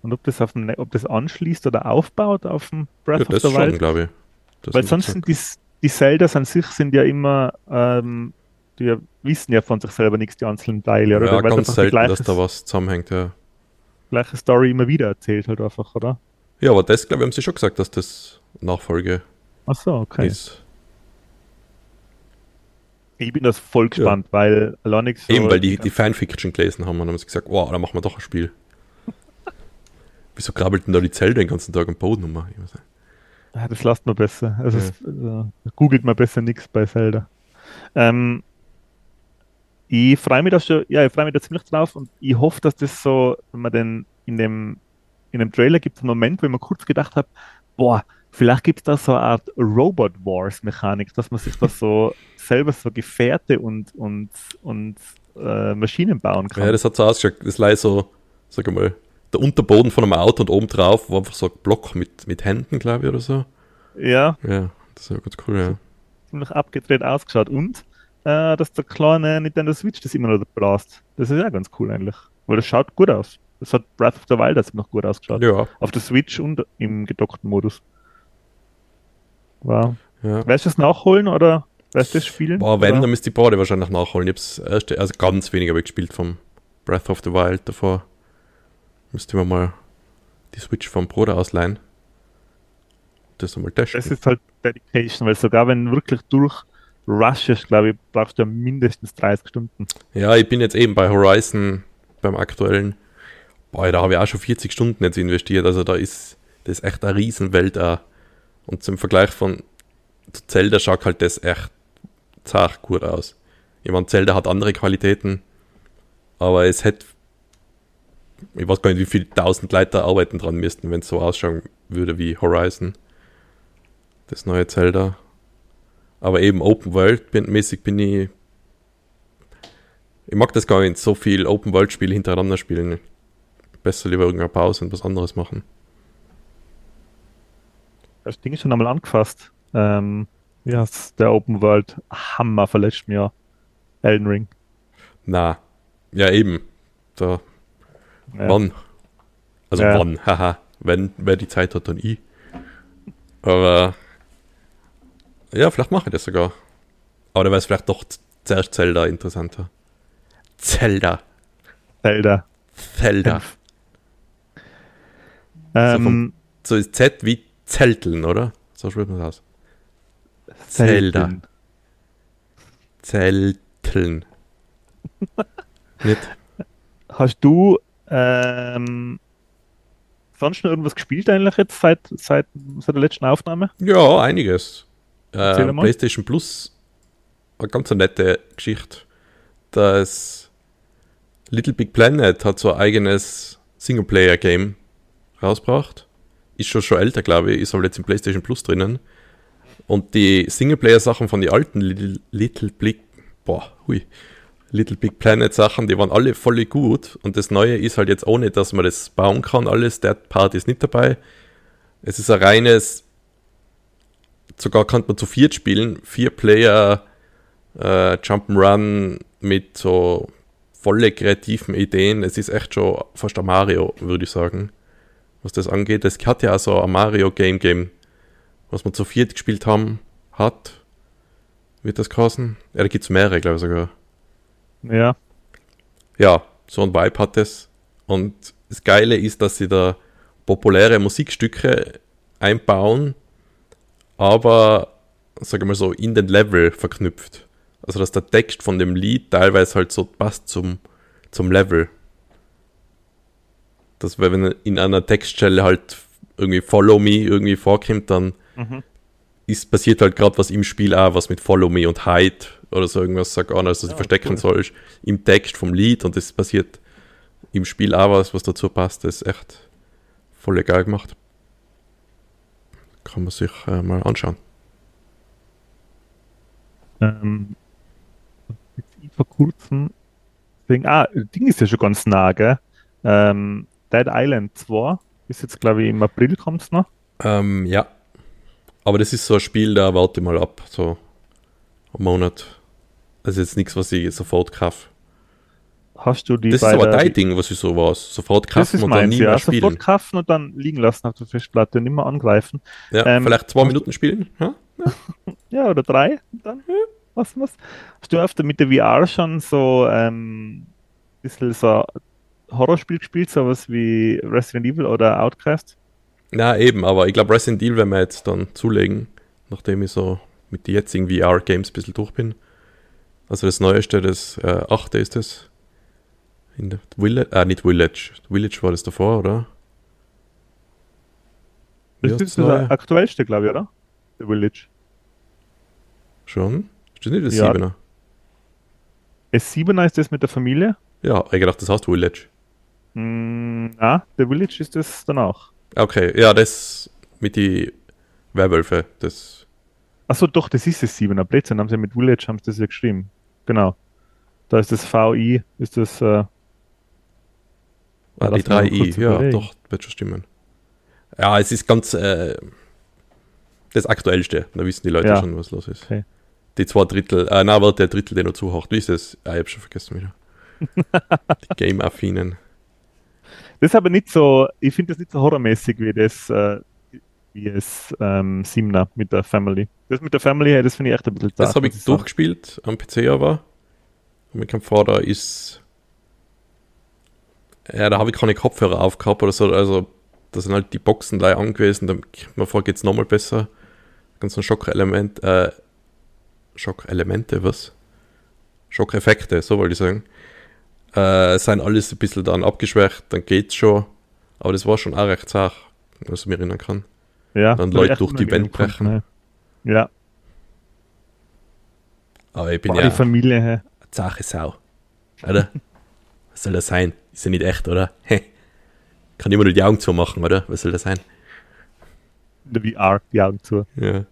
Und ob das, auf dem, ne-, ob das anschließt oder aufbaut auf dem Breath ja, of the Wild? glaube ich. Das Weil sonst sind die, die Zeldas an sich sind ja immer, ähm, die wissen ja von sich selber nichts, die einzelnen Teile. Oder? Ja, Weil ganz selten, gleiches, dass da was zusammenhängt, ja. Gleiche Story immer wieder erzählt halt einfach, oder? Ja, aber das, glaube ich, haben sie schon gesagt, dass das Nachfolge Ach so, okay. ist. Ich bin das voll gespannt, ja. weil allein so Eben, weil die, die Fanfiction gelesen haben und haben sie gesagt, wow, da machen wir doch ein Spiel. Wieso krabbelt denn da die Zelle den ganzen Tag am Boden um? Ja, das lasst man besser. Also ja. es, also, googelt man besser nichts bei Zelda. Ähm, ich freue mich da schon, ja, ich freue mich da ziemlich drauf und ich hoffe, dass das so, wenn man den in dem, in dem Trailer gibt es einen Moment, wo ich mir kurz gedacht habe, boah, vielleicht gibt es da so eine Art Robot Wars Mechanik, dass man sich da so selber so Gefährte und, und, und äh, Maschinen bauen kann. Ja, das hat so ausgeschaut, das ist so, sag mal, der Unterboden von einem Auto und oben drauf war einfach so ein Block mit, mit Händen, glaube ich, oder so. Ja. Ja, das ist ja ganz cool, ja. Ziemlich abgedreht ausgeschaut. Und, äh, dass der kleine Nintendo Switch das immer noch blast. Das ist ja ganz cool eigentlich. Weil das schaut gut aus. Das hat Breath of the Wild jetzt noch gut ausgeschaut. Ja. Auf der Switch und im gedockten Modus. Wow. Ja. Weißt du das nachholen oder weißt du das spielen? Boah, wenn, oder? dann müsste ich beide wahrscheinlich nachholen. Ich hab's erste, also ganz wenig habe ich gespielt vom Breath of the Wild davor. Müsste man mal die Switch vom Bruder ausleihen. Das einmal testen. Das ist halt Dedication, weil sogar wenn wirklich durch rushest, glaube ich, brauchst du ja mindestens 30 Stunden. Ja, ich bin jetzt eben bei Horizon beim aktuellen. Boah, da habe ich auch schon 40 Stunden jetzt investiert. Also da ist das ist echt eine Riesenwelt auch. Und zum Vergleich von Zelda schaut halt das echt zart gut aus. Ich meine, Zelda hat andere Qualitäten, aber es hätte ich weiß gar nicht, wie viele tausend Leute arbeiten dran müssten, wenn es so ausschauen würde wie Horizon. Das neue Zelda. Aber eben Open World mäßig bin ich. Ich mag das gar nicht, so viel Open World Spiele hintereinander spielen. Besser lieber irgendeine Pause und was anderes machen. Das Ding ist schon einmal angefasst. Ähm, ja, der Open World Hammer verletzt mir Elden Ring. Na, ja eben. Da ja. Wann? Also ja. wann? Haha. Wenn, wer die Zeit hat, dann ich. Aber ja, vielleicht mache ich das sogar. Aber da wäre es vielleicht doch zuerst Zelda interessanter. Zelda. Zelda. Zelda. Ähm, so, vom, so ist Z wie Zelteln, oder? So spricht man das aus. Zelda. Zelteln. Nicht? Hast du ähm, sonst noch irgendwas gespielt eigentlich jetzt seit, seit, seit der letzten Aufnahme? Ja, einiges. Äh, PlayStation Plus, eine ganz nette Geschichte. Das Little Big Planet hat so ein eigenes Singleplayer-Game rausgebracht. Ist schon schon älter, glaube ich. Ist aber jetzt im PlayStation Plus drinnen. Und die Singleplayer-Sachen von den alten Little, Little Big, boah, hui, Little Big Planet Sachen, die waren alle voll gut. Und das Neue ist halt jetzt ohne, dass man das bauen kann, alles. Der Part ist nicht dabei. Es ist ein reines, sogar kann man zu viert spielen. Vier Player äh, Jump'n'Run mit so volle kreativen Ideen. Es ist echt schon fast ein Mario, würde ich sagen, was das angeht. Es hat ja auch so ein Mario Game Game, was wir zu viert gespielt haben. hat. Wird das kosten? Ja, da gibt es mehrere, glaube ich sogar. Ja. Ja, so ein Vibe hat es. Und das Geile ist, dass sie da populäre Musikstücke einbauen, aber, sagen wir so, in den Level verknüpft. Also, dass der Text von dem Lied teilweise halt so passt zum, zum Level. Dass, wenn in einer Textstelle halt irgendwie Follow Me irgendwie vorkommt, dann Mhm. ist, passiert halt gerade was im Spiel auch, was mit Follow Me und Hide oder so irgendwas sagt an, also Ja, verstecken cool. sollst im Text vom Lied und das passiert im Spiel auch was, was dazu passt. Das ist echt voll geil gemacht. Kann man sich äh, mal anschauen. Ähm, vor kurzem. Deswegen, ah, das Ding ist ja schon ganz nah, gell? Ähm, Dead Island 2 ist jetzt, glaube ich, im April kommt's noch. Ähm, ja. Aber das ist so ein Spiel, da warte ich mal ab, so einen Monat. Das ist jetzt nichts, was ich sofort kaufe. Hast du die Das ist aber dein Ding, was ich so war. Sofort kaufen und dann nie mehr ja. spielen. Sofort kaufen und dann liegen lassen auf der Festplatte, nicht mehr angreifen. Ja, Ähm, vielleicht zwei Minuten spielen. Ja? Ja, oder drei. Und dann, was, was? Hast du öfter mit der VR schon so ähm, ein bisschen so Horrorspiel gespielt, sowas wie Resident Evil oder Outcast? Na eben, aber ich glaube, Resident Evil werden wir jetzt dann zulegen, nachdem ich so mit den jetzigen VR-Games ein bisschen durch bin. Also das Neueste, das äh, 8. ist das. In der Village, äh, nicht Village. Village war das davor, oder? Wie Das ist das Neue? aktuellste, glaube ich, oder? The Village. Schon? Ist das nicht das Ja. 7er? S7 ist das mit der Familie. Ja, ich gedacht, das heißt Village. Mm, ah, The Village ist das danach. Okay, ja, das mit die Werwölfe, das. Achso, doch, das ist das 7er. Blödsinn, haben sie mit Village haben sie das ja geschrieben. Genau. Da ist das VI, ist das, äh, Ah, die lass mich mal 3i, kurz ja, überlegen. doch, wird schon stimmen. Ja, es ist ganz äh, das Aktuellste. Da wissen die Leute Ja. schon, was los ist. Okay. Die zwei Drittel, äh, na, warte, der Drittel, der noch zuhört. Wie ist das? Ah, ich hab schon vergessen wieder. die Game-Affinen. Das ist aber nicht so, ich finde das nicht so horrormäßig wie das, äh, wie es ähm, Simna mit der Family. Das mit der Family, das finde ich echt ein bisschen Das habe ich durchgespielt am PC aber. Und kam vor, da ist. Ja, da habe ich keine Kopfhörer aufgehabt oder so. Also, da sind halt die Boxen gleich angewiesen. Da kommt mir vor, geht es nochmal besser. Ganz ein Schockelement. Äh, Schockelemente, was? Schockeffekte, so wollte ich sagen. Äh, sind alles ein bisschen dann abgeschwächt, dann geht's schon. Aber das war schon auch recht zart, was ich mich erinnern kann. Ja, dann Leute durch die Wände brechen. Ja, Aber ich bin Boah, ja. die Familie, hey. Zache Sau. Oder? Was soll das sein? Ist ja nicht echt, oder? Kann immer nur die Augen zumachen, oder? Was soll das sein? In der VR, die Augen zu. Ja.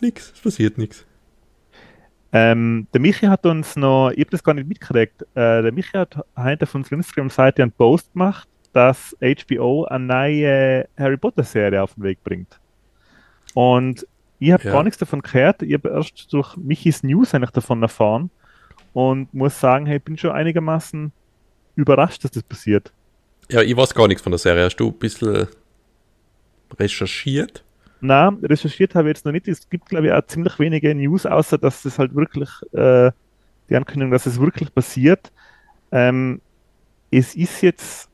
Nix, es passiert nichts. Ähm, der Michi hat uns noch, ich habe das gar nicht mitgekriegt, äh, der Michi hat heute auf unserer Instagram-Seite einen Post gemacht, dass HBO eine neue Harry Potter-Serie auf den Weg bringt. Und ich habe Ja. gar nichts davon gehört, ich habe erst durch Michis News eigentlich davon erfahren und muss sagen, hey, ich bin schon einigermaßen überrascht, dass das passiert. Ja, ich weiß gar nichts von der Serie. Hast du ein bisschen recherchiert? Na, recherchiert habe ich jetzt noch nicht. Es gibt, glaube ich, auch ziemlich wenige News, außer dass es halt wirklich, äh, die Ankündigung, dass es wirklich passiert. Ähm, es ist jetzt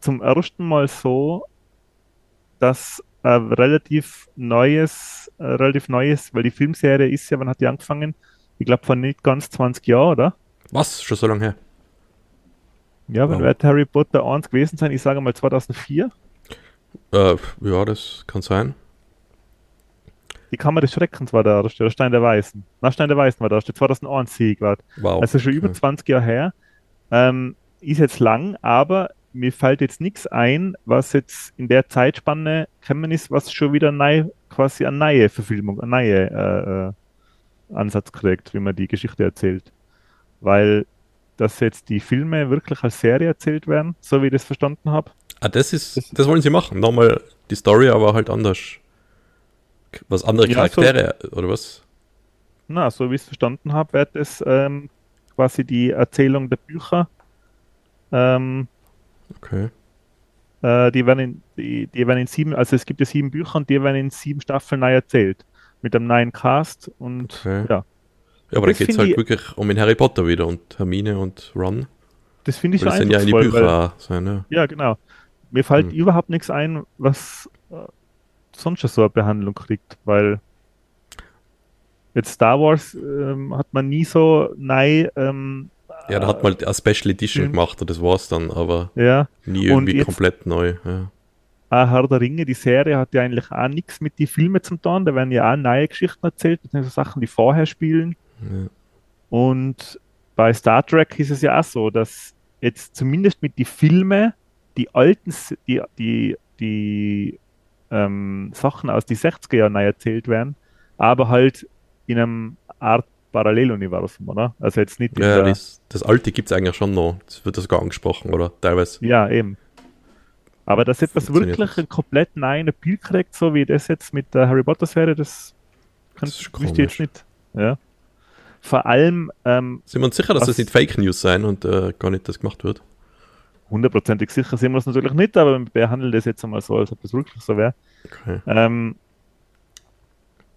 zum ersten Mal so, dass ein relativ neues, äh, relativ neues, weil die Filmserie ist ja, wann hat die angefangen? Ich glaube, vor nicht ganz 20 Jahren, oder? Was? Schon so lange her? Ja, wann Wow. wird Harry Potter 1 gewesen sein? Ich sage mal 2004. Äh, ja, das kann sein. Die Kammer des Schreckens war der erste, oder Stein der Weißen. Na, Stein der Weißen war der erste, 2001 sehe ich gerade. Wow. Also schon über Okay. 20 Jahre her. Ähm, ist jetzt lang, aber mir fällt jetzt nichts ein, was jetzt in der Zeitspanne gekommen ist, was schon wieder neu, quasi eine neue Verfilmung, eine neue äh, äh, Ansatz kriegt, wie man die Geschichte erzählt. Weil, dass jetzt die Filme wirklich als Serie erzählt werden, so wie ich das verstanden habe. Ah, das ist, Das- das wollen sie machen. Nochmal die Story, aber halt anders. Was andere Ja, so- Charaktere, oder was? Na, so wie ich es verstanden habe, wird es ähm, quasi die Erzählung der Bücher ähm, Okay. Äh, die werden in, die, die werden in sieben, also es gibt ja sieben Bücher und die werden in sieben Staffeln neu erzählt. mit dem neuen Cast und Okay. ja, Ja, aber dann Das geht es halt ich- wirklich um den Harry Potter wieder und Hermine und Ron. das finde ich das sind ja in die Bücher auch sein, ja. Ja, genau. Mir fällt Hm. überhaupt nichts ein, was äh, sonst schon so eine Behandlung kriegt, weil jetzt Star Wars ähm, hat man nie so nein, ähm, Ja, da hat man halt eine Special Edition Film. gemacht und das war's dann, aber ja, nie irgendwie jetzt- komplett neu. Ja. auch Herr der Ringe, die Serie hat ja eigentlich auch nichts mit den Filmen zu tun, da werden ja auch neue Geschichten erzählt, beziehungsweise Sachen, die vorher spielen. Ja. Und bei Star Trek ist es ja auch so, dass jetzt zumindest mit den Filmen die alten, die, die, die ähm, Sachen aus den 60er Jahren erzählt werden, aber halt in einem Art Paralleluniversum, oder? Also jetzt nicht Ja, das, das alte gibt es eigentlich schon noch. Das wird das sogar angesprochen, oder? Teilweise. ja, eben. Aber dass etwas wirklich einen komplett neuen Appeal kriegt, so wie das jetzt mit der Harry Potter Serie, das, kann, Das ist wüsste ich jetzt nicht. Ja. Vor allem, ähm, Sind wir uns sicher, dass das nicht Fake News sein und äh, gar nicht das gemacht wird? hundertprozentig sicher sind wir es natürlich nicht, aber wir behandeln das jetzt einmal so, als ob das wirklich so wäre. Okay. Ähm,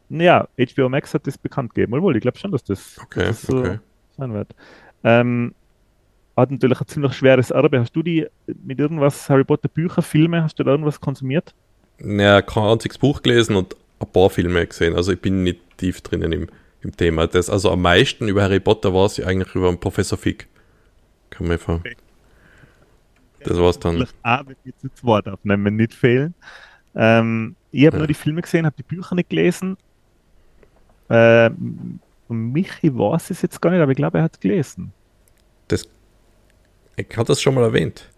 ja, HBO Max hat das bekannt gegeben. Wohl, ich glaube schon, dass das, Okay, dass das so okay. sein wird. Ähm, hat natürlich ein ziemlich schweres Erbe. Hast du die mit irgendwas Harry Potter Bücher, Filme, hast du da irgendwas konsumiert? Naja, kein einziges Buch gelesen und ein paar Filme gesehen. Also ich bin nicht tief drinnen im, im Thema. Das, also am meisten über Harry Potter war es ja eigentlich über Professor Fick. Kann man einfach. Das war's dann. Wenn wir zu zweit aufnehmen, nicht fehlen. Ähm, ich habe Ja. nur die Filme gesehen, habe die Bücher nicht gelesen. Ähm, Michi weiß es jetzt gar nicht, aber ich glaube, er hat gelesen. Das, ich habe das schon mal erwähnt.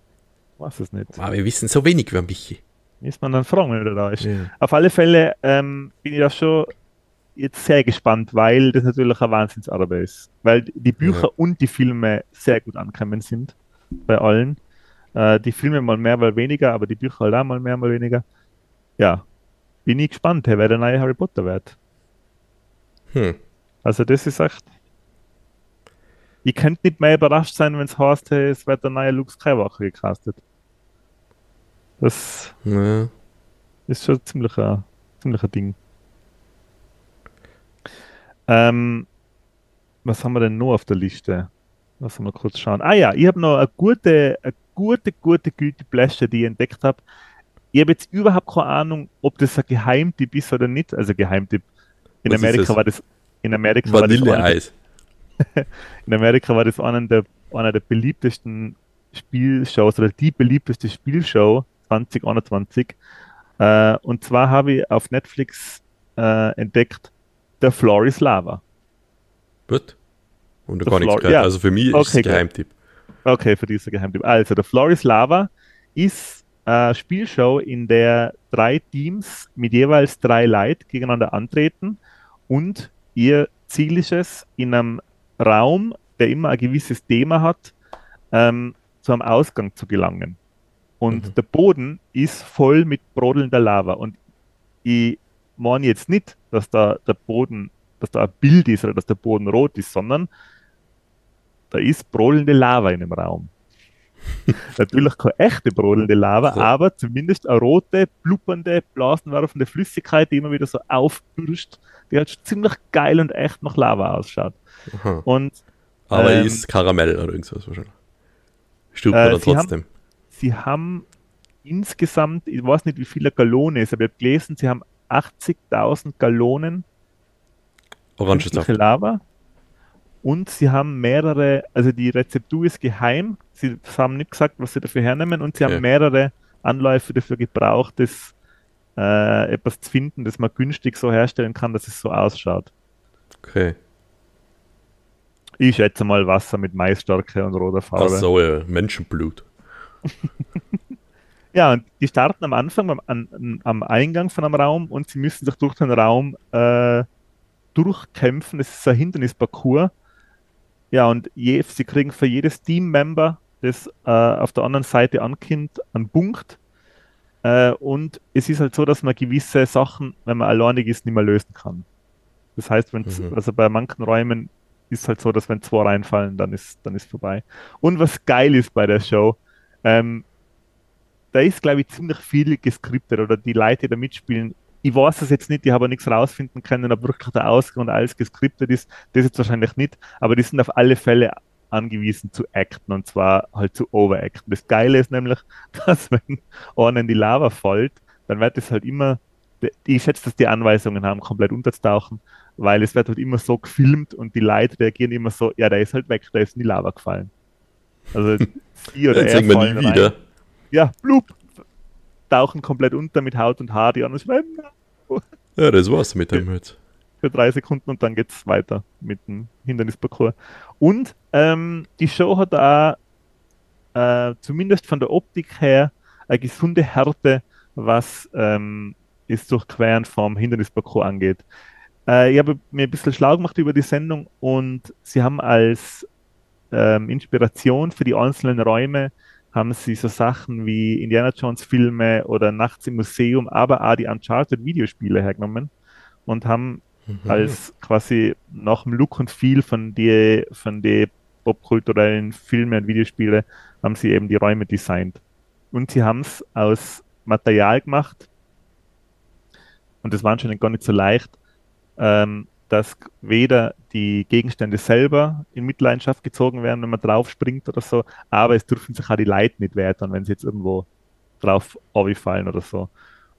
Weiß es nicht. Aber wir wissen so wenig über Michi. Müssen wir dann fragen, wenn er da ist. Ja. Auf alle Fälle ähm, bin ich da schon jetzt sehr gespannt, weil das natürlich eine Wahnsinnsarbeit ist. Weil die Bücher Ja. und die Filme sehr gut angekommen sind bei allen. Äh, die Filme mal mehr, mal weniger, aber die Bücher halt auch mal mehr, mal weniger. Ja, bin ich gespannt, wer der neue Harry Potter wird. Hm. Also das ist echt. Ich könnte nicht mehr überrascht sein, wenn es heißt, hey, es wird der neue Luke Skywalker gecastet. Das Ja. ist schon ziemlich ein, ziemlich ein Ding. Ähm, was haben wir denn noch auf der Liste? Lass mal kurz schauen. Ah ja, ich habe noch eine gute, eine gute, gute Guilty Pleasure, die ich entdeckt habe. Ich habe jetzt überhaupt keine Ahnung, ob das ein Geheimtipp ist oder nicht. Also Geheimtipp. In Was Amerika war das. In Amerika war das in Amerika war das einer der, einer der beliebtesten Spielshows oder die beliebteste Spielshow 2021. Äh, und zwar habe ich auf Netflix äh, entdeckt The Floor is Lava. Gut. Und gar nichts Floor- gehört. ja. Also für mich ist Okay, es ein gut. Geheimtipp. Okay, für diese Geheimtipp. Also, The Floor is Lava ist eine Spielshow, in der drei Teams mit jeweils drei Leuten gegeneinander antreten und ihr Ziel ist es, in einem Raum, der immer ein gewisses Thema hat, ähm, zu einem Ausgang zu gelangen. Und Mhm. der Boden ist voll mit brodelnder Lava. Und ich meine jetzt nicht, dass da der Boden, dass da ein Bild ist oder dass der Boden rot ist, sondern da ist brodelnde Lava in dem Raum. Natürlich keine echte brodelnde Lava, So. aber zumindest eine rote, blubbernde, blasenwerfende Flüssigkeit, die immer wieder so aufbürscht, die halt ziemlich geil und echt nach Lava ausschaut. Aha. Und Aber Ähm, ist Karamell oder irgendwas wahrscheinlich. Stirbt Äh, sie haben- trotzdem. sie haben insgesamt, ich weiß nicht, wie viele Gallonen es ist, aber ich habe gelesen, sie haben 80.000 Gallonen Orangensaft. Lava. Und sie haben mehrere, also die Rezeptur ist geheim. Sie haben nicht gesagt, was sie dafür hernehmen. Und sie Okay. haben mehrere Anläufe dafür gebraucht, das, äh, etwas zu finden, das man günstig so herstellen kann, dass es so ausschaut. Okay. Ich schätze mal Wasser mit Maisstärke und roter Ach Farbe. so, ja. Menschenblut. Ja, und die starten am Anfang am, an, am Eingang von einem Raum und sie müssen sich durch den Raum äh, durchkämpfen. Das ist ein Hindernisparcours. Ja, und je, sie kriegen für jedes Teammember, das äh, auf der anderen Seite ankommt, einen Punkt. Äh, und es ist halt so, dass man gewisse Sachen, wenn man alleinig ist, nicht mehr lösen kann. Das heißt, wenn Mhm. also bei manchen Räumen ist halt so, dass wenn zwei reinfallen, dann ist dann ist vorbei. Und was geil ist bei der Show, ähm, da ist, glaube ich, ziemlich viel geskriptet oder die Leute, die da mitspielen, ich weiß es jetzt nicht, ich habe nichts rausfinden können, ob wirklich der Ausgang und alles geskriptet ist. Das jetzt wahrscheinlich nicht, aber die sind auf alle Fälle angewiesen zu acten und zwar halt zu overacten. Das Geile ist nämlich, dass wenn einer in die Lava fällt, dann wird es halt immer, ich schätze, dass die Anweisungen haben, komplett unterzutauchen, weil es wird halt immer so gefilmt und die Leute reagieren immer so, ja, der ist halt weg, der ist in die Lava gefallen. Also sie oder er fallen rein. Wieder. Ja, blub, tauchen komplett unter mit Haut und Haar, die anderen schreiben, ja, das war's mit dem jetzt. Für drei Sekunden und dann geht's weiter mit dem Hindernisparcours. Und ähm, die Show hat auch äh, zumindest von der Optik her eine gesunde Härte, was ähm, das Durchqueren vom Hindernisparcours angeht. Äh, ich habe mir ein bisschen schlau gemacht über die Sendung und sie haben als ähm, Inspiration für die einzelnen Räume haben sie so Sachen wie Indiana Jones Filme oder Nachts im Museum, aber auch die Uncharted Videospiele hergenommen und haben mhm. als quasi nach dem Look und Feel von die, von die popkulturellen Filme und Videospiele haben sie eben die Räume designt. Und sie haben es aus Material gemacht, und das war anscheinend gar nicht so leicht, ähm, dass weder die Gegenstände selber in Mitleidenschaft gezogen werden, wenn man drauf springt oder so, aber es dürfen sich auch die Leute nicht wehtun, wenn sie jetzt irgendwo drauf fallen oder so.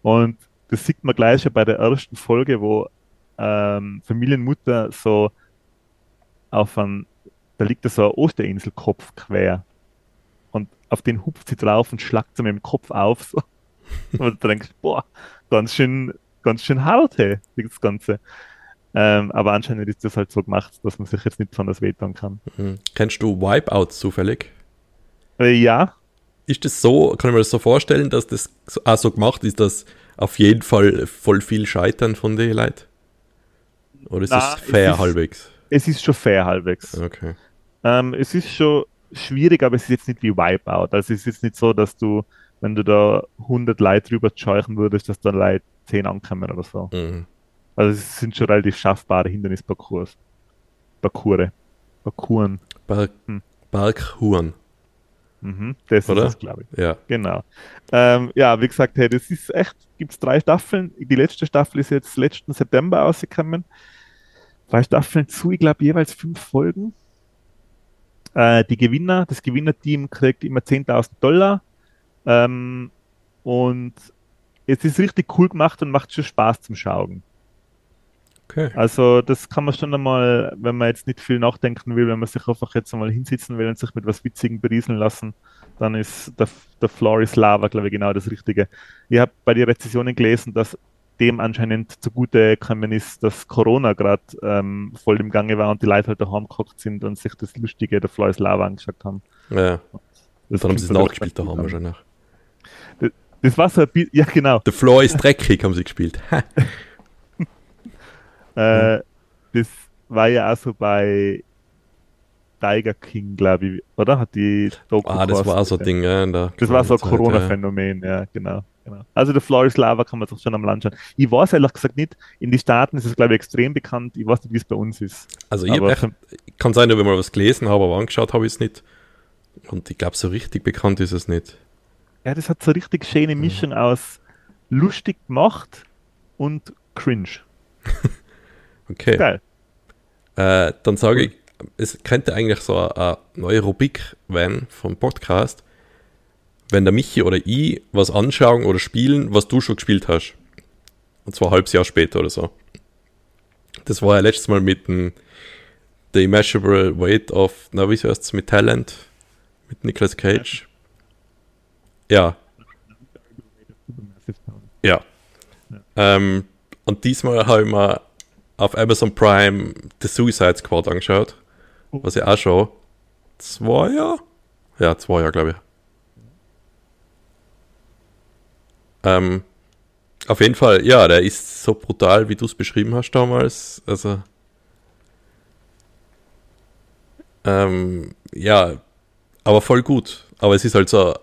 Und das sieht man gleich schon bei der ersten Folge, wo ähm, Familienmutter so auf einem, da liegt da so ein Osterinselkopf quer und auf den hupft sie drauf und schlagt sie mit dem Kopf auf. So. Und du denkst, boah, ganz schön, ganz schön hart, hey, das Ganze. Ähm, aber anscheinend ist das halt so gemacht, dass man sich jetzt nicht von das wehtun kann. Mhm. Kennst du Wipeout zufällig? Äh, ja. Ist das so, kann ich mir das so vorstellen, dass das auch so gemacht ist, dass auf jeden Fall voll viel scheitern von den Leuten? Oder ist Na, es fair es ist, halbwegs? Es ist schon fair halbwegs. Okay. Ähm, es ist schon schwierig, aber es ist jetzt nicht wie Wipeout. Also es ist jetzt nicht so, dass du, wenn du da 100 Leute drüber scheuchen würdest, dass dann Leute 10 ankommen oder so. Mhm. Also es sind schon relativ schaffbare Hindernisparcours. Parcours. Parcouren. Berg, hm. Mhm, das Oder? ist es, glaube ich. Ja. Genau. Ähm, ja, wie gesagt, hey, das ist echt, gibt es drei Staffeln. Die letzte Staffel ist jetzt letzten September rausgekommen. Drei Staffeln zu, ich glaube, jeweils fünf Folgen. Äh, die Gewinner, das Gewinnerteam kriegt immer 10.000 Dollar. Ähm, und es ist richtig cool gemacht und macht schon Spaß zum Schauen. Okay. Also das kann man schon einmal, wenn man jetzt nicht viel nachdenken will, wenn man sich einfach jetzt einmal hinsitzen will und sich mit was Witzigem berieseln lassen, dann ist der, der Floor is Lava, glaube ich, genau das Richtige. Ich habe bei den Rezessionen gelesen, dass dem anscheinend zugute gekommen ist, dass Corona gerade ähm, voll im Gange war und die Leute halt daheim gekocht sind und sich das Lustige der Floor is Lava angeschaut haben. Ja. Das haben sie es nachgespielt daheim wahrscheinlich. Das, das war so ein bisschen, ja genau. Der Floor ist dreckig, haben sie gespielt. Äh, das war ja auch so bei Tiger King, glaube ich, oder? Hat die Doku Ah, das war so ein Ding, ja. das war so ein Corona-Phänomen, ja. ja, genau, genau. Also der Floris Lava kann man sich schon am Land schauen. Ich weiß ehrlich gesagt nicht, in den Staaten ist es, glaube ich, extrem bekannt. Ich weiß nicht, wie es bei uns ist. Also ich, ich kann sein, dass ich mal was gelesen habe, aber angeschaut habe ich es nicht. Und ich glaube, so richtig bekannt ist es nicht. Ja, das hat so richtig schöne Mischung mhm. aus lustig gemacht und cringe. Okay. Geil. Äh, dann sage ich, es könnte eigentlich so eine neue Rubrik werden vom Podcast, wenn der Michi oder ich was anschauen oder spielen, was du schon gespielt hast. Und zwar ein halbes Jahr später oder so. Das war ja letztes Mal mit dem The Immeasurable Weight of, na wie heißt es, mit Talent, mit Nicolas Cage. Ja. Ja. Ähm, und diesmal habe ich mir auf Amazon Prime The Suicide Squad angeschaut. Oh. Was ja auch schon zwei Jahre? Ja, zwei Jahre, glaube ich. Ähm, auf jeden Fall, ja, der ist so brutal, wie du es beschrieben hast damals. Also, ähm, ja, aber voll gut. Aber es ist halt so,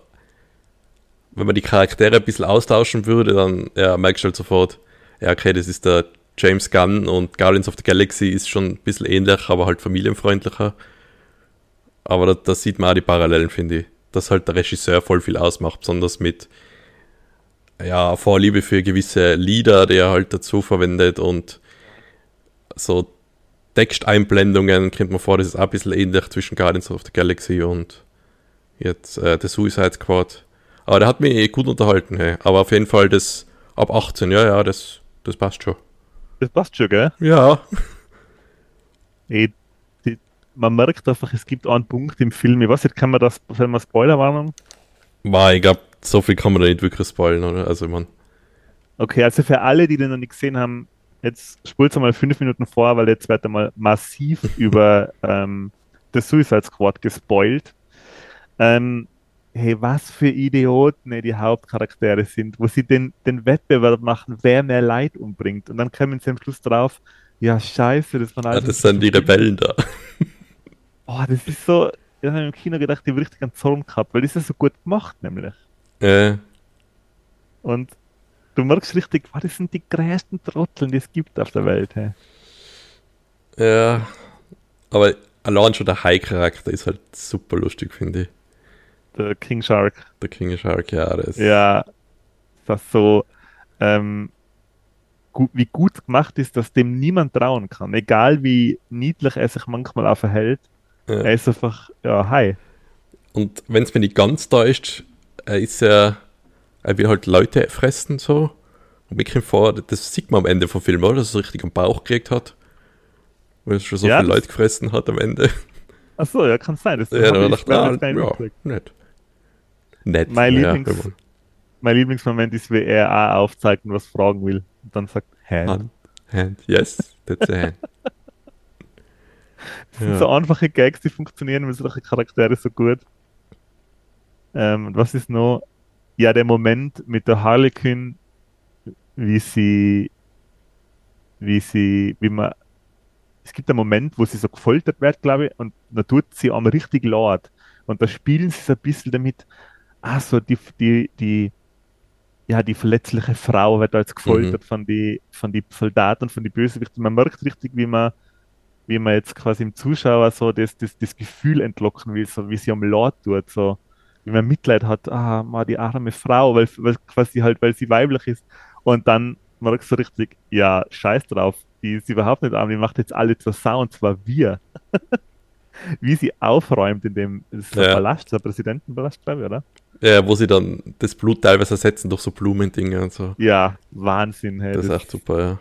wenn man die Charaktere ein bisschen austauschen würde, dann ja, merkst du halt sofort, ja, okay, das ist der James Gunn und Guardians of the Galaxy ist schon ein bisschen ähnlich, aber halt familienfreundlicher. Aber da, da sieht man auch die Parallelen, finde ich. Dass halt der Regisseur voll viel ausmacht, besonders mit ja, Vorliebe für gewisse Lieder, die er halt dazu verwendet und so Texteinblendungen, kennt man vor, das ist auch ein bisschen ähnlich zwischen Guardians of the Galaxy und jetzt äh, The Suicide Squad. Aber der hat mich gut unterhalten, hey. aber auf jeden Fall das ab 18, ja, ja, das, das passt schon. Das passt schon, gell? Ja. Ey, die, man merkt einfach, es gibt einen Punkt im Film, ich weiß nicht, kann man das, wenn man Spoilerwarnung? War, ich glaube, so viel kann man da nicht wirklich spoilern, oder? Also, man. Okay, also für alle, die den noch nicht gesehen haben, jetzt spult mal fünf Minuten vor, weil jetzt wird einmal massiv über ähm, The Suicide Squad gespoilt. Ähm, hey, was für Idioten die Hauptcharaktere sind, wo sie den, den Wettbewerb machen, wer mehr Leid umbringt. Und dann kommen sie am Schluss drauf, ja, scheiße, das waren Ja, alles. das sind die Rebellen da. Oh, das ist so, ich habe im Kino gedacht, die habe richtig einen Zorn gehabt, weil das ist so gut gemacht, nämlich. Äh, Und du merkst richtig, wow, das sind die größten Trotteln, die es gibt auf der Welt. Hey. ja. Aber allein schon der High-Charakter ist halt super lustig, finde ich. Der King Shark. Der King Shark, ja, das Ja, das so, ähm, gu wie gut gemacht ist, dass dem niemand trauen kann. Egal wie niedlich er sich manchmal auch verhält. Ja. Er ist einfach, ja, hi. Und wenn es mir nicht ganz täuscht, er ist ja, er will halt Leute fressen so. Und mir kommt vor, das sieht man am Ende vom Film, oder? Dass er so richtig am Bauch gekriegt hat. Weil er schon so Ja, viele Leute gefressen hat am Ende. Achso, ja, kann sein. Das Ja, da dachte ich, nicht ja, nett. Nett. Mein ja, Lieblings- Mein Lieblingsmoment ist, wie er auch aufzeigt und was fragen will. Und dann sagt, hä? Hand, hand, yes, that's a hand. Das sind so einfache Gags, die funktionieren mit solchen Charaktere so gut. Ähm, und was ist noch? Ja, der Moment mit der Harlequin, wie sie, wie sie, wie man, es gibt einen Moment, wo sie so gefoltert wird, glaube ich, und da tut sie am richtig laut. Und da spielen sie so ein bisschen damit, ah, so die, die, die, ja, die verletzliche Frau wird da jetzt gefoltert von die, von die Soldaten, von die Bösewichten. Man merkt richtig, wie man, wie man jetzt quasi im Zuschauer so das, das, das Gefühl entlocken will, so wie sie am Laut tut, so wie man Mitleid hat, ah, mal die arme Frau, weil, weil quasi halt, weil sie weiblich ist. Und dann merkst du richtig, ja, scheiß drauf, die ist überhaupt nicht arm, die macht jetzt alle zur Sau, und zwar wir. wie sie aufräumt in dem, das ist der Ja. Palast, der Präsidentenpalast, glaube ich, oder? Ja, wo sie dann das Blut teilweise ersetzen durch so Blumendinge und so. Ja, Wahnsinn, hey. Das ist echt super, ja.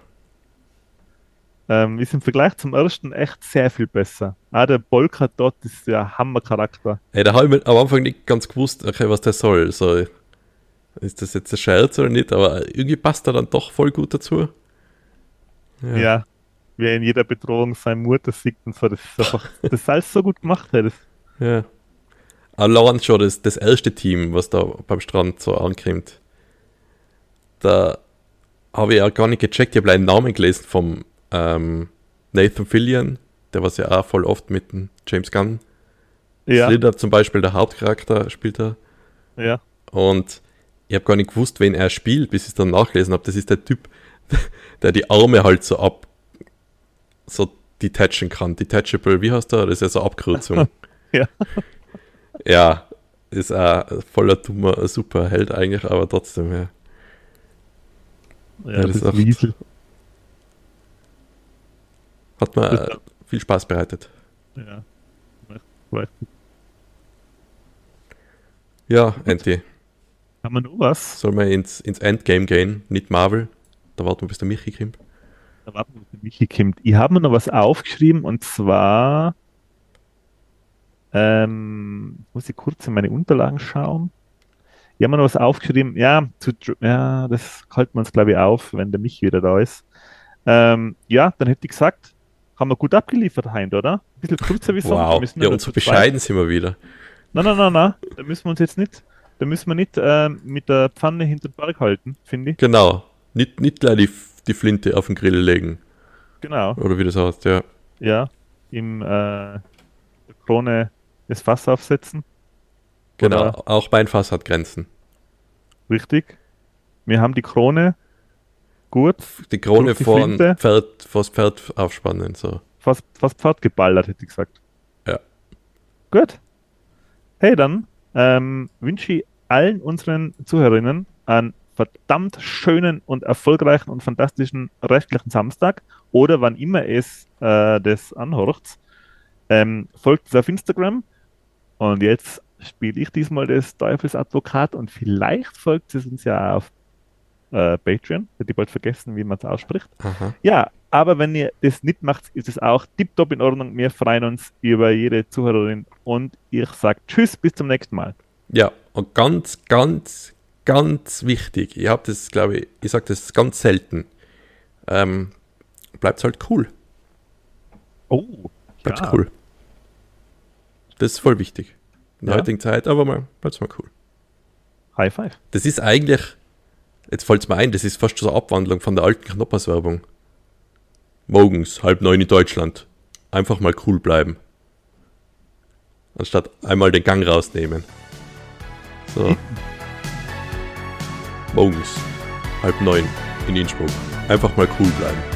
ähm, ist im Vergleich zum ersten echt sehr viel besser. Ah, der Bolker dort ist ja Hammercharakter. Ey, da habe ich mir am Anfang nicht ganz gewusst, okay, was der soll. So, ist das jetzt ein Scherz oder nicht? Aber irgendwie passt er dann doch voll gut dazu. Ja. Wie er in jeder Bedrohung seine Mutter sieht und so. Das ist einfach, das ist alles so gut gemacht. Hey. Das, Ja. Allein schon das, das erste Team, was da beim Strand so ankommt, da habe ich ja gar nicht gecheckt. Ich habe einen Namen gelesen vom ähm, Nathan Fillion, der was ja auch voll oft mit dem James Gunn. ja, Slither zum Beispiel, der Hauptcharakter, spielt er. ja. Und ich habe gar nicht gewusst, wen er spielt, bis ich es dann nachgelesen habe. Das ist der Typ, der die Arme halt so ab, so detachen kann. Detachable, wie heißt der? Das ist ja so Abkürzung. Ja. Ja, ist ein voller dummer Superheld eigentlich, aber trotzdem, ja. Ja, das das ist echt- Wiesel. Hat mir äh, viel Spaß bereitet. Ja. Ja, Anti, Haben wir noch was? soll man ins, ins Endgame gehen, nicht Marvel. Da warten wir, bis der Michi kommt. Da warten wir, bis der Michi kommt. Ich habe mir noch was aufgeschrieben und zwar ähm, muss ich kurz in meine Unterlagen schauen. Ich habe mir noch was aufgeschrieben. Ja, zu, ja das halten wir uns, glaube ich, auf, wenn der Michi wieder da ist. Ähm, ja, dann hätte ich gesagt, haben wir gut abgeliefert, Heint, oder? Ein bisschen kürzer wie sonst. Wir Wow, müssen ja, und so bescheiden sind wir wieder. Nein, nein, nein, nein. Da müssen wir uns jetzt nicht, da müssen wir nicht ähm, mit der Pfanne hinter den Berg halten, finde ich. Genau. Nicht, nicht gleich die, die Flinte auf den Grill legen. Genau. Oder wie das heißt, ja. Ja. Im äh, Krone das Fass aufsetzen. Genau. Oder- Auch mein Fass hat Grenzen. Richtig. Wir haben die Krone. Gut. Die Krone die vor? Pferd, vors Pferd aufspannen. So. Fast, fast Pfad geballert, hätte ich gesagt. Ja. Gut. Hey, dann ähm, wünsche ich allen unseren Zuhörerinnen einen verdammt schönen und erfolgreichen und fantastischen restlichen Samstag oder wann immer es äh, das anhört. Ähm, folgt uns auf Instagram und jetzt spiele ich diesmal das Teufelsadvokat und vielleicht folgt es uns ja auf äh, Patreon. Hätte ich bald vergessen, wie man es ausspricht. Aha. Ja, aber wenn ihr das nicht macht, ist es auch tipptopp in Ordnung. Wir freuen uns über jede Zuhörerin und ich sage Tschüss, bis zum nächsten Mal. Ja, und ganz, ganz, ganz wichtig, ich habe das, glaube ich, ich sage das ganz selten, ähm, bleibt halt cool. Oh, Bleibt ja. cool. Das ist voll wichtig. In der Ja. heutigen Zeit, aber mal, bleibt's mal cool. High five. Das ist eigentlich, jetzt fällt es mir ein, das ist fast schon so eine Abwandlung von der alten Knoppers-Werbung. Morgens, halb neun in Deutschland. Einfach mal cool bleiben. Anstatt einmal den Gang rausnehmen. So. Morgens, halb neun in Innsbruck. Einfach mal cool bleiben.